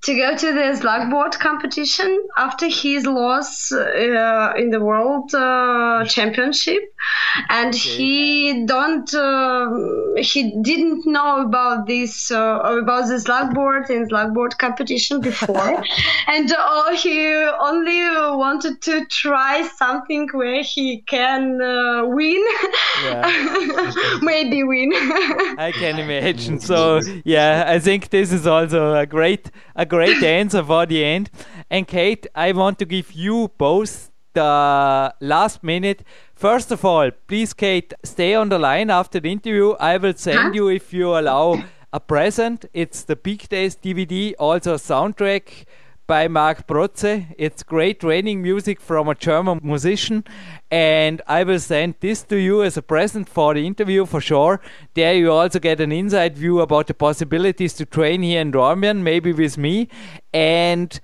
to go to the Zlagboard competition after his loss uh, in the world uh, championship. And okay. he don't uh, he didn't know about this uh, about the Zlagboard and Zlagboard competition before. And uh, he only wanted to try something where he can uh, win. Maybe win. I can imagine. So yeah i think this is also a great a great answer for the end. And Kate, I want to give you both the last minute. First of all, please, Kate, stay on the line after the interview. I will send huh? you, if you allow, a present. It's the Big Days DVD, also a soundtrack by Mark Protze. It's great training music from a German musician, and I will send this to you as a present for the interview for sure. There you also get an inside view about the possibilities to train here in Dornbirn, maybe with me. And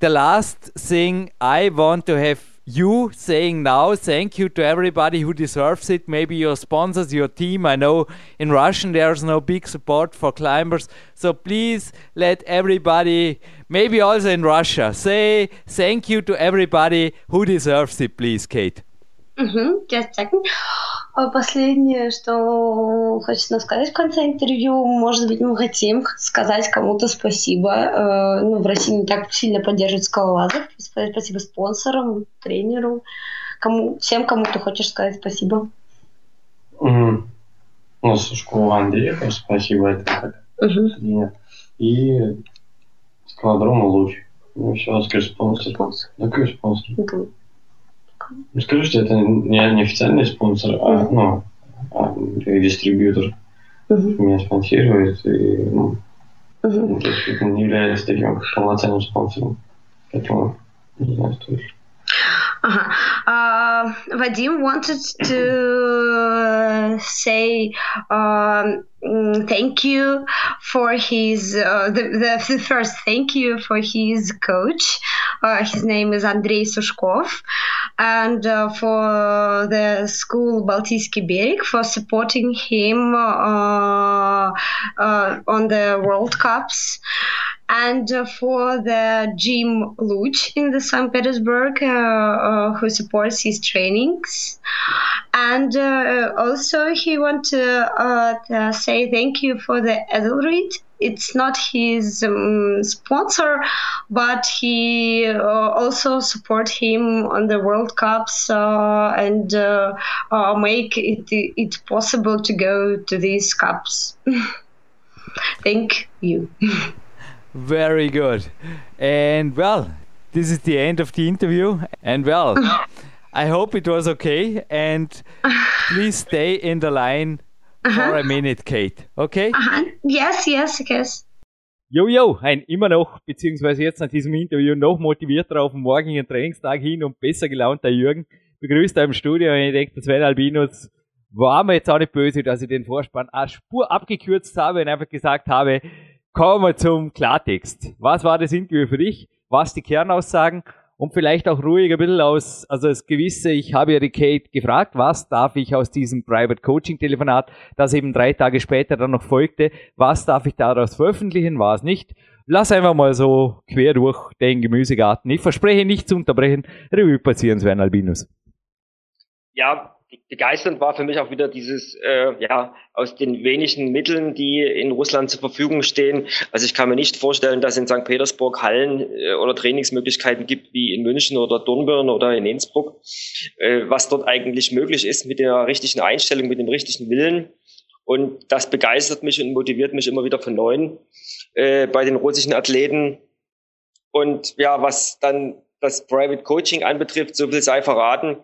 the last thing I want to have you saying now thank you to everybody who deserves it. Maybe your sponsors your team. I know in russian there's no big support for climbers. So please let everybody maybe also in russia say thank you to everybody who deserves it please kate Угу, just a second. Последнее, что хочется сказать в конце интервью, может быть, мы хотим сказать кому-то спасибо. Ну, в России не так сильно поддерживают скалолазов. Сказать спасибо спонсорам, тренеру, кому, всем, кому ты хочешь сказать спасибо. Угу. Ну, школа Андрея, спасибо, это как угу. тренер. И скалодрому Луч. Ну, все, скажи спонсор. Спонсор. Да, какой спонсор? Угу. Ну, скажу, что это не, не официальный спонсор, а, ну, а, дистрибьютор. Uh-huh. Меня спонсирует, и ну, uh-huh. то есть это не является таким полноценным спонсором. Поэтому не знаю, что еще. Uh-huh. Uh, Vadim wanted to say um, thank you for his uh, the, the, the, first thank you for his coach. Uh, his name is Andrei Sushkov, and uh, for the school Baltijski Bereg for supporting him uh, uh, on the World Cups and uh, for the gym Luch in the St. Petersburg, uh, who supports his trainings. And also, he want to, say thank you for the Edelrid. It's not his um, sponsor, but he uh, also support him on the World Cups and make it, it possible to go to these cups. thank you. Very good. And well, this is the end of the interview. And well, I hope it was okay. And please stay in the line uh-huh. for a minute, Kate. Okay? Uh-huh. Yes, yes, yes. Jo, jo, ein immer noch, beziehungsweise jetzt nach diesem Interview noch motivierter auf den morgigen Trainingstag hin und besser gelaunter Jürgen. Begrüßt er im Studio und ich denke, das Sven Albinos war mir jetzt auch nicht böse, dass ich den Vorspann eine Spur abgekürzt habe und einfach gesagt habe, Kommen wir zum Klartext. Was war das Interview für dich? Was die Kernaussagen? Und vielleicht auch ruhig ein bisschen aus, also das Gewisse, ich habe ja die Kate gefragt, was darf ich aus diesem Private Coaching Telefonat, das eben drei Tage später dann noch folgte, was darf ich daraus veröffentlichen, was nicht? Lass einfach mal so quer durch den Gemüsegarten. Ich verspreche nicht zu unterbrechen. Revue passieren, Sven Albinus. Ja, begeisternd war für mich auch wieder dieses, äh, ja, aus den wenigen Mitteln, die in Russland zur Verfügung stehen. Also ich kann mir nicht vorstellen, dass in St. Petersburg Hallen äh, oder Trainingsmöglichkeiten gibt wie in München oder Dornbirn oder in Innsbruck, äh, was dort eigentlich möglich ist mit der richtigen Einstellung, mit dem richtigen Willen. Und das begeistert mich und motiviert mich immer wieder von neuem äh, bei den russischen Athleten. Und ja, was dann das Private Coaching anbetrifft, so viel sei verraten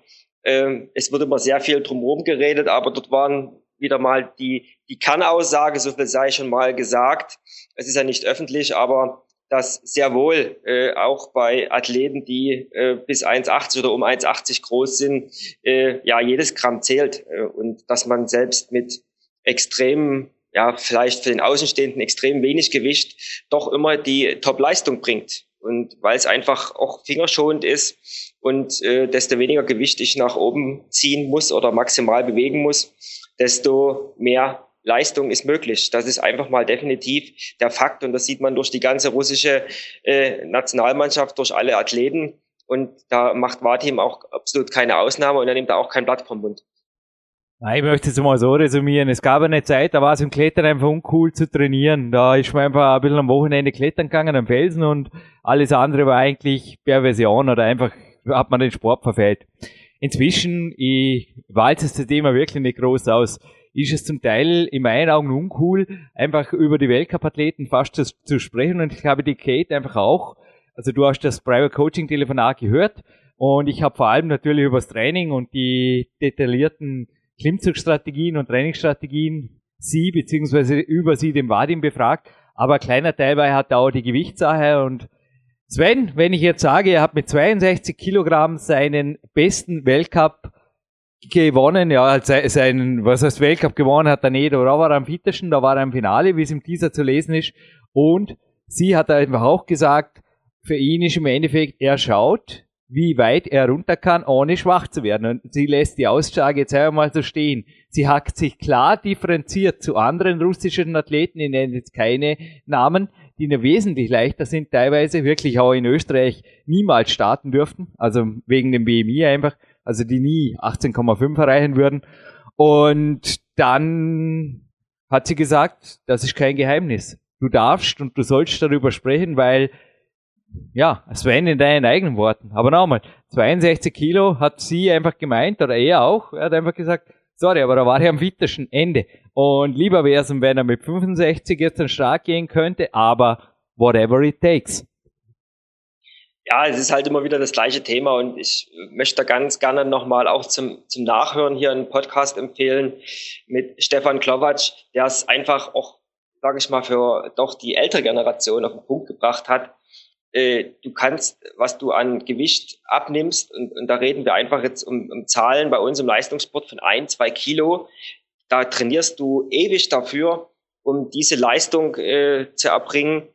ähm, es wird immer sehr viel drumherum geredet, aber dort waren wieder mal die, die Kernaussage, so viel sei schon mal gesagt. Es ist ja nicht öffentlich, aber dass sehr wohl äh, auch bei Athleten, die äh, bis 1,80 oder um 1,80 groß sind, äh, ja, jedes Gramm zählt. Äh, und dass man selbst mit extremen ja, vielleicht für den Außenstehenden extrem wenig Gewicht doch immer die Top-Leistung bringt. Und weil es einfach auch fingerschonend ist und äh, desto weniger Gewicht ich nach oben ziehen muss oder maximal bewegen muss, desto mehr Leistung ist möglich. Das ist einfach mal definitiv der Fakt und das sieht man durch die ganze russische äh, Nationalmannschaft, durch alle Athleten und da macht Vadim auch absolut keine Ausnahme und er nimmt auch kein Blatt vom Mund. Ich möchte es mal so resümieren. Es gab eine Zeit, da war es im Klettern einfach uncool zu trainieren. Da ist man einfach ein bisschen am Wochenende klettern gegangen am Felsen und alles andere war eigentlich Perversion oder einfach hat man den Sport verfehlt. Inzwischen, ich walze das Thema wirklich nicht groß aus, ist es zum Teil in meinen Augen uncool, einfach über die Weltcup-Athleten fast zu, zu sprechen und ich glaube die Kate einfach auch. Also du hast das Private Coaching Telefonat gehört und ich habe vor allem natürlich über das Training und die detaillierten Klimmzugstrategien und Trainingsstrategien sie beziehungsweise über sie den Vadim befragt, aber kleiner Teil war hat auch die Gewichtssache und Sven, wenn ich jetzt sage, er hat mit 62 Kilogramm seinen besten Weltcup gewonnen, ja, seinen, was heißt Weltcup gewonnen hat er nicht, da war am fittesten, da war er im Finale, wie es im Teaser zu lesen ist und sie hat einfach auch gesagt, für ihn ist im Endeffekt, er schaut, wie weit er runter kann, ohne schwach zu werden. Und sie lässt die Aussage jetzt einmal so stehen. Sie hat sich klar differenziert zu anderen russischen Athleten, ich nenne jetzt keine Namen, die nur wesentlich leichter sind, teilweise wirklich auch in Österreich niemals starten dürften, also wegen dem BMI einfach, also die nie 18,5 erreichen würden. Und dann hat sie gesagt, das ist kein Geheimnis. Du darfst und du sollst darüber sprechen, weil ja, Sven in deinen eigenen Worten. Aber nochmal, 62 Kilo hat sie einfach gemeint, oder er auch, er hat einfach gesagt, sorry, aber da war er am fittesten Ende. Und lieber wäre es, wenn er mit 65 jetzt dann stark gehen könnte, aber whatever it takes. Ja, es ist halt immer wieder das gleiche Thema und ich möchte ganz gerne nochmal auch zum, zum Nachhören hier einen Podcast empfehlen mit Stefan Klowatsch, der es einfach auch, sage ich mal, für doch die ältere Generation auf den Punkt gebracht hat, äh, du kannst, was du an Gewicht abnimmst, und, und da reden wir einfach jetzt um, um Zahlen bei uns im Leistungssport von ein, zwei Kilo, da trainierst du ewig dafür, um diese Leistung äh, zu erbringen,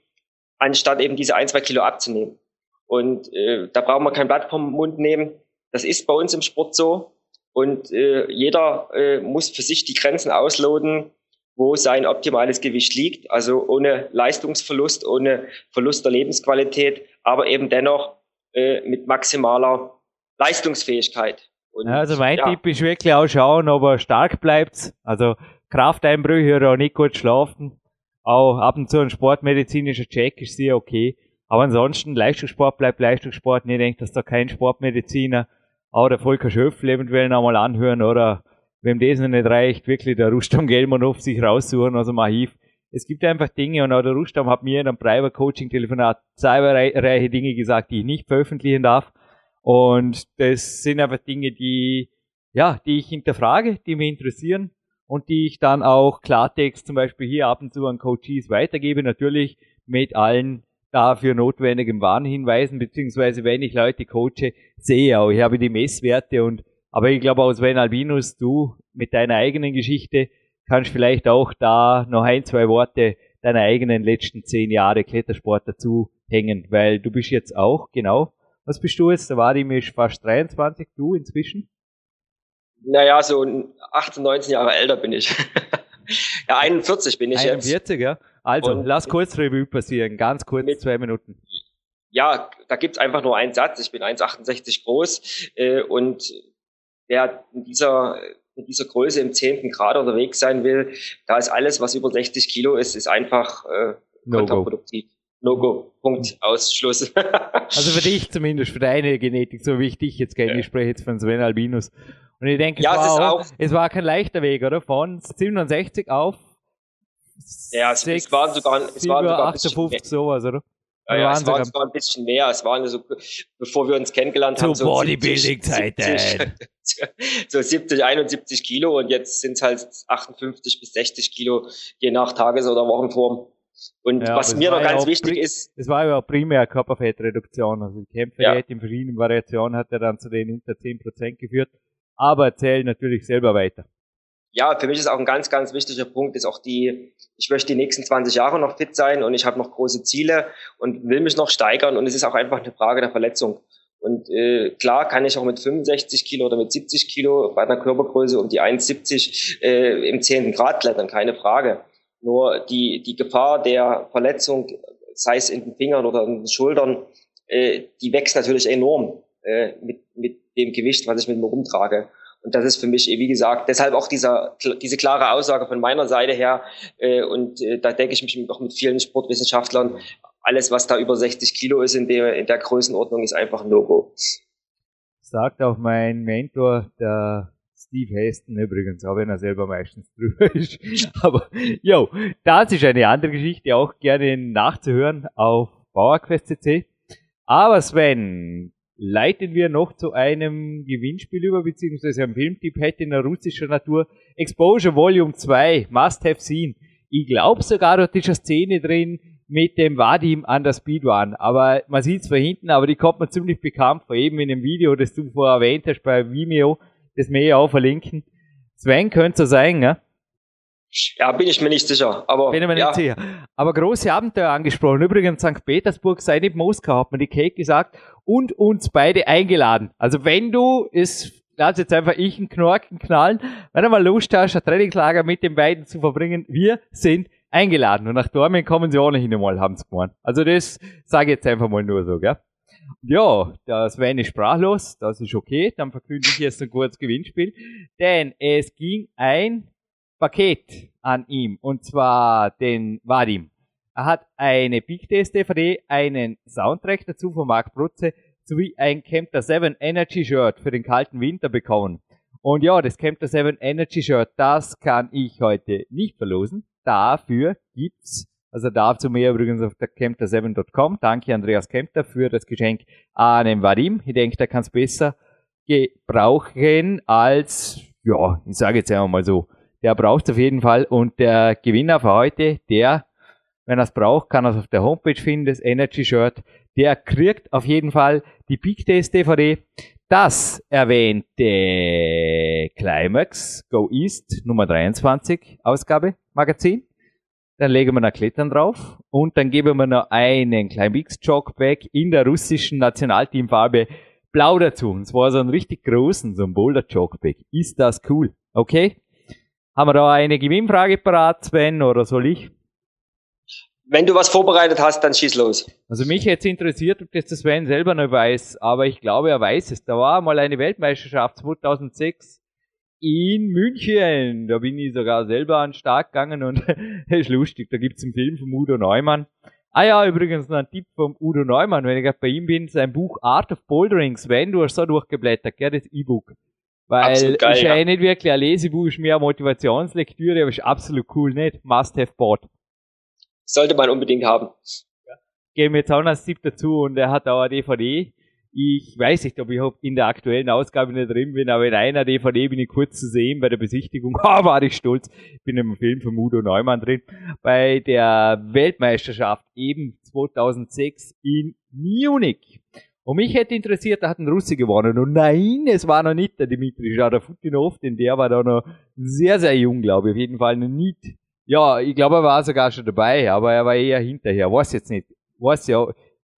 anstatt eben diese ein, zwei Kilo abzunehmen. Und äh, da brauchen wir kein Blatt vom Mund nehmen. Das ist bei uns im Sport so. Und äh, jeder äh, muss für sich die Grenzen ausloten, wo sein optimales Gewicht liegt, also ohne Leistungsverlust, ohne Verlust der Lebensqualität, aber eben dennoch äh, mit maximaler Leistungsfähigkeit. Und, also mein ja. Tipp ist wirklich auch schauen, ob er stark bleibt. Also Krafteinbrüche oder auch nicht gut schlafen. Auch ab und zu ein sportmedizinischer Check ist sehr okay. Aber ansonsten Leistungssport bleibt Leistungssport. Und ich denke, dass da kein Sportmediziner, auch der Volker Schöffel eventuell nochmal anhören oder wem das noch nicht reicht, wirklich der Rustam Gelmanov sich raussuchen aus dem Archiv. Es gibt einfach Dinge und auch der Rustam hat mir in einem Private Coaching Telefonat zahlreiche Dinge gesagt, die ich nicht veröffentlichen darf. Und das sind einfach Dinge, die, ja, die ich hinterfrage, die mich interessieren und die ich dann auch Klartext zum Beispiel hier ab und zu an Coaches weitergebe, natürlich mit allen dafür notwendigen Warnhinweisen, beziehungsweise wenn ich Leute coache, sehe auch, ich habe die Messwerte und aber ich glaube auch Sven Albinus, du mit deiner eigenen Geschichte kannst vielleicht auch da noch ein, zwei Worte deiner eigenen letzten zehn Jahre Klettersport dazu hängen, weil du bist jetzt auch, genau, was bist du jetzt? Der Vadim ist fast 23, du inzwischen? Naja, so 18, 19 Jahre älter bin ich. ja, 41 bin ich 41, jetzt. 41, ja. Also, Und lass kurz Revue passieren, ganz kurz, mit, zwei Minuten. Ja, da gibt's einfach nur einen Satz. Ich bin 1,68 groß äh, und wer in dieser, in dieser Größe im zehnten Grad unterwegs sein will, da ist alles, was über 60 Kilo ist, ist einfach äh, no kontraproduktiv. No-Go. Punkt. Ausschluss. also für dich zumindest, für deine Genetik, so wie ich dich jetzt kenne. Ja. Ich spreche jetzt von Sven Albinus. Und ich denke, es, ja, war es, auch, auch, es war kein leichter Weg, oder? Von 67 auf ja, es, 6, es waren sogar, es waren sogar 58 sowas, oder? Ja, ja, es waren sogar ein bisschen mehr. Es waren so, bevor wir uns kennengelernt haben, so Bodybuilding-Zeiten. so 70, 71 Kilo und jetzt sind es halt 58 bis 60 Kilo, je nach Tages- oder Wochenform. Und ja, was mir noch ganz wichtig ist. Es war ja primär Körperfettreduktion. Also die Kämpferdiät ja. in verschiedenen Variationen hat er dann zu den unter 10% geführt. Aber erzähl natürlich selber weiter. Ja, für mich ist auch ein ganz, ganz wichtiger Punkt, ist auch die, ich möchte die nächsten 20 Jahre noch fit sein und ich habe noch große Ziele und will mich noch steigern und es ist auch einfach eine Frage der Verletzung. Und äh, klar kann ich auch mit 65 Kilo oder mit 70 Kilo bei einer Körpergröße um die 1,70 äh, im 10. Grad klettern, keine Frage. Nur die, die Gefahr der Verletzung, sei es in den Fingern oder in den Schultern, äh, die wächst natürlich enorm äh, mit, mit dem Gewicht, was ich mit mir rumtrage. Und das ist für mich, wie gesagt, deshalb auch dieser, diese klare Aussage von meiner Seite her. Äh, und äh, da denke ich mich auch mit vielen Sportwissenschaftlern, alles, was da über 60 Kilo ist in der, in der Größenordnung, ist einfach ein No-Go. Sagt auch mein Mentor, der Steve Heston übrigens, auch wenn er selber meistens drüber ist. Aber, jo, das ist eine andere Geschichte, auch gerne nachzuhören auf PowerQuest.cc. Aber Sven, leiten wir noch zu einem Gewinnspiel über, beziehungsweise einem Filmtipp hätte in der russischen Natur. Exposure Volume 2, Must Have Seen. Ich glaube sogar, dort ist eine Szene drin mit dem Vadim an der Speedrun. Aber man sieht es von hinten, aber die kommt mir ziemlich bekannt vor, eben in dem Video, das du vorher erwähnt hast bei Vimeo, das wir ja auch verlinken. Sven könnte so sein, ne? Ja, bin ich mir nicht sicher. Aber, bin ich mir ja. nicht sicher. Aber große Abenteuer angesprochen. Übrigens, St. Petersburg sei nicht Moskau, hat mir die Kate gesagt. Und uns beide eingeladen. Also wenn du, ist, lass jetzt einfach ich einen Knorken knallen, wenn du mal Lust hast, ein Trainingslager mit den beiden zu verbringen, wir sind eingeladen. Und nach Dortmund kommen sie ohnehin einmal, haben sie gemeint. Also das sage ich jetzt einfach mal nur so, gell? Ja, das Sven ist sprachlos, das ist okay. Dann verkünde ich jetzt ein kurzes Gewinnspiel. Denn es ging ein Paket an ihm, und zwar den Vadim. Er hat eine Big Test DVD, einen Soundtrack dazu von Marc Brutze, sowie ein Camper 7 Energy Shirt für den kalten Winter bekommen. Und ja, das Camper 7 Energy Shirt, das kann ich heute nicht verlosen. Dafür gibt's, also dazu mehr übrigens auf der camper7.com. Danke Andreas Kempter für das Geschenk an den Vadim. Ich denke, der kann es besser gebrauchen als, ja, ich sage jetzt einfach mal so, der braucht es auf jeden Fall. Und der Gewinner für heute, der, wenn er es braucht, kann er es auf der Homepage finden, das Energy Shirt. Der kriegt auf jeden Fall die Big Test DVD. Das erwähnte Climax Go East Nummer 23 Ausgabe Magazin. Dann legen wir noch Klettern drauf und dann geben wir noch einen Climax Jogback in der russischen Nationalteamfarbe blau dazu. Und zwar so einen richtig großen, so ein Boulder Jogback. Ist das cool? Okay? Haben wir da eine Gewinnfrage parat, Sven, oder soll ich? Wenn du was vorbereitet hast, dann schieß los. Also mich jetzt interessiert, ob das der Sven selber noch weiß, aber ich glaube, er weiß es. Da war mal eine Weltmeisterschaft 2006 in München. Da bin ich sogar selber an den Start gegangen und das ist lustig. Da gibt's einen Film von Udo Neumann. Ah ja, übrigens noch ein Tipp vom Udo Neumann, wenn ich gerade bei ihm bin, sein Buch Art of Bouldering. Sven, du hast so durchgeblättert, gell, das E-Book. Weil geil, ist ja, ja. eh nicht wirklich ein Lesebuch, ist mehr eine Motivationslektüre, aber ist absolut cool, nicht? Must have bought. Sollte man unbedingt haben. Geben jetzt auch noch Tipp dazu und er hat auch eine DVD. Ich weiß nicht, ob ich in der aktuellen Ausgabe nicht drin bin, aber in einer DVD bin ich kurz zu sehen bei der Besichtigung. Ah, war ich stolz. Bin im Film von Udo Neumann drin. Bei der Weltmeisterschaft eben 2006 in Munich. Und mich hätte interessiert, da hat ein Russe gewonnen. Und nein, es war noch nicht der Dimitri Schadafutinov, denn der war da noch sehr, sehr jung, glaube ich. Auf jeden Fall noch nicht. Ja, ich glaube, er war sogar schon dabei, aber er war eher hinterher. Weiß jetzt nicht. Weiß ja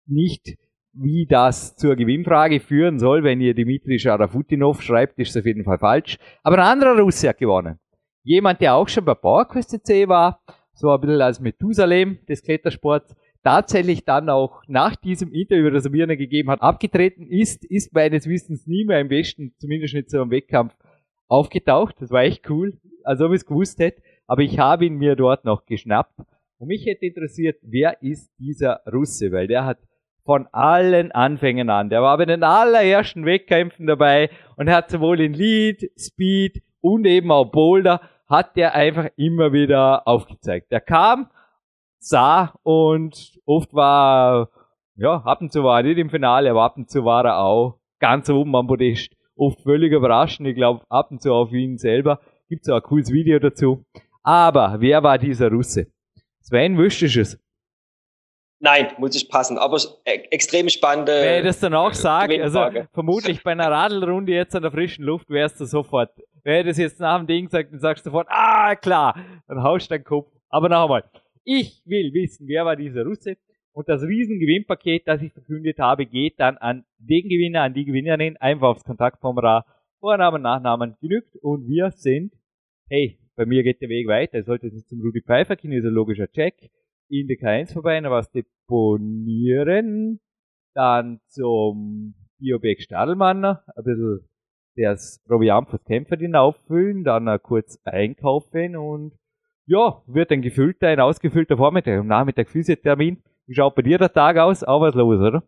nicht, wie das zur Gewinnfrage führen soll. Wenn ihr Dimitri Schadafutinov schreibt, ist es auf jeden Fall falsch. Aber ein anderer Russe hat gewonnen. Jemand, der auch schon bei PowerQuest.c war, so ein bisschen als Methusalem des Klettersports, tatsächlich dann auch nach diesem Interview, das er mir gegeben hat, abgetreten ist, ist meines Wissens nie mehr im Westen, zumindest nicht so im Wettkampf, aufgetaucht. Das war echt cool, als ob ich es gewusst hätte. Aber ich habe ihn mir dort noch geschnappt. Und mich hätte interessiert, wer ist dieser Russe? Weil der hat von allen Anfängen an, der war bei den allerersten Wettkämpfen dabei und hat sowohl in Lead, Speed und eben auch Boulder, hat der einfach immer wieder aufgezeigt. Der kam, sah und oft war, ja, ab und zu war er nicht im Finale, aber ab und zu war er auch ganz oben am Podest. Oft völlig überraschend, ich glaube, ab und zu auf ihn selber. Gibt's auch ein cooles Video dazu. Aber wer war dieser Russe? Sven, wüsstest du es? Nein, muss ich passen. Aber äh, extrem spannende. Wenn ich das dann auch sage, also vermutlich bei einer Radlrunde jetzt an der frischen Luft wärst du sofort, Wer das jetzt nach dem Ding sagt, dann sagst du sofort, ah, klar, dann haust du deinen Kopf. Aber noch einmal, ich will wissen, wer war dieser Russe? Und das Riesengewinnpaket, das ich verkündet habe, geht dann an den Gewinner, an die Gewinnerin, einfach aufs Kontaktformular, Vornamen, Nachnamen genügt und wir sind, hey, bei mir geht der Weg weiter, sollte es zum Rudi Pfeiffer, kinesiologischer Check, in der K1 vorbei, noch was deponieren, dann zum Biobeck Stadelmann, ein bisschen das Proviant fürs Kämpferdien auffüllen, dann kurz einkaufen und ja, wird ein gefüllter, ein ausgefüllter Vormittag. Am Nachmittag Physiothermin. Wie schaut bei dir der Tag aus? Auch was los, oder?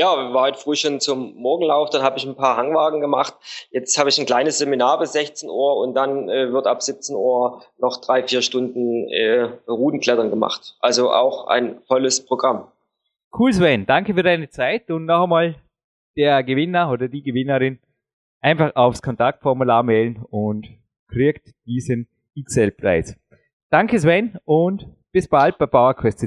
Ja, wir waren heute früh schon zum Morgenlauf, dann habe ich ein paar Hangwagen gemacht. Jetzt habe ich ein kleines Seminar bis 16 Uhr und dann äh, wird ab 17 Uhr noch drei, vier Stunden äh, Rudenklettern gemacht. Also auch ein volles Programm. Cool, Sven. Danke für deine Zeit und noch einmal der Gewinner oder die Gewinnerin einfach aufs Kontaktformular mailen und kriegt diesen XL-Preis. Danke Sven und bis bald bei PowerQuest.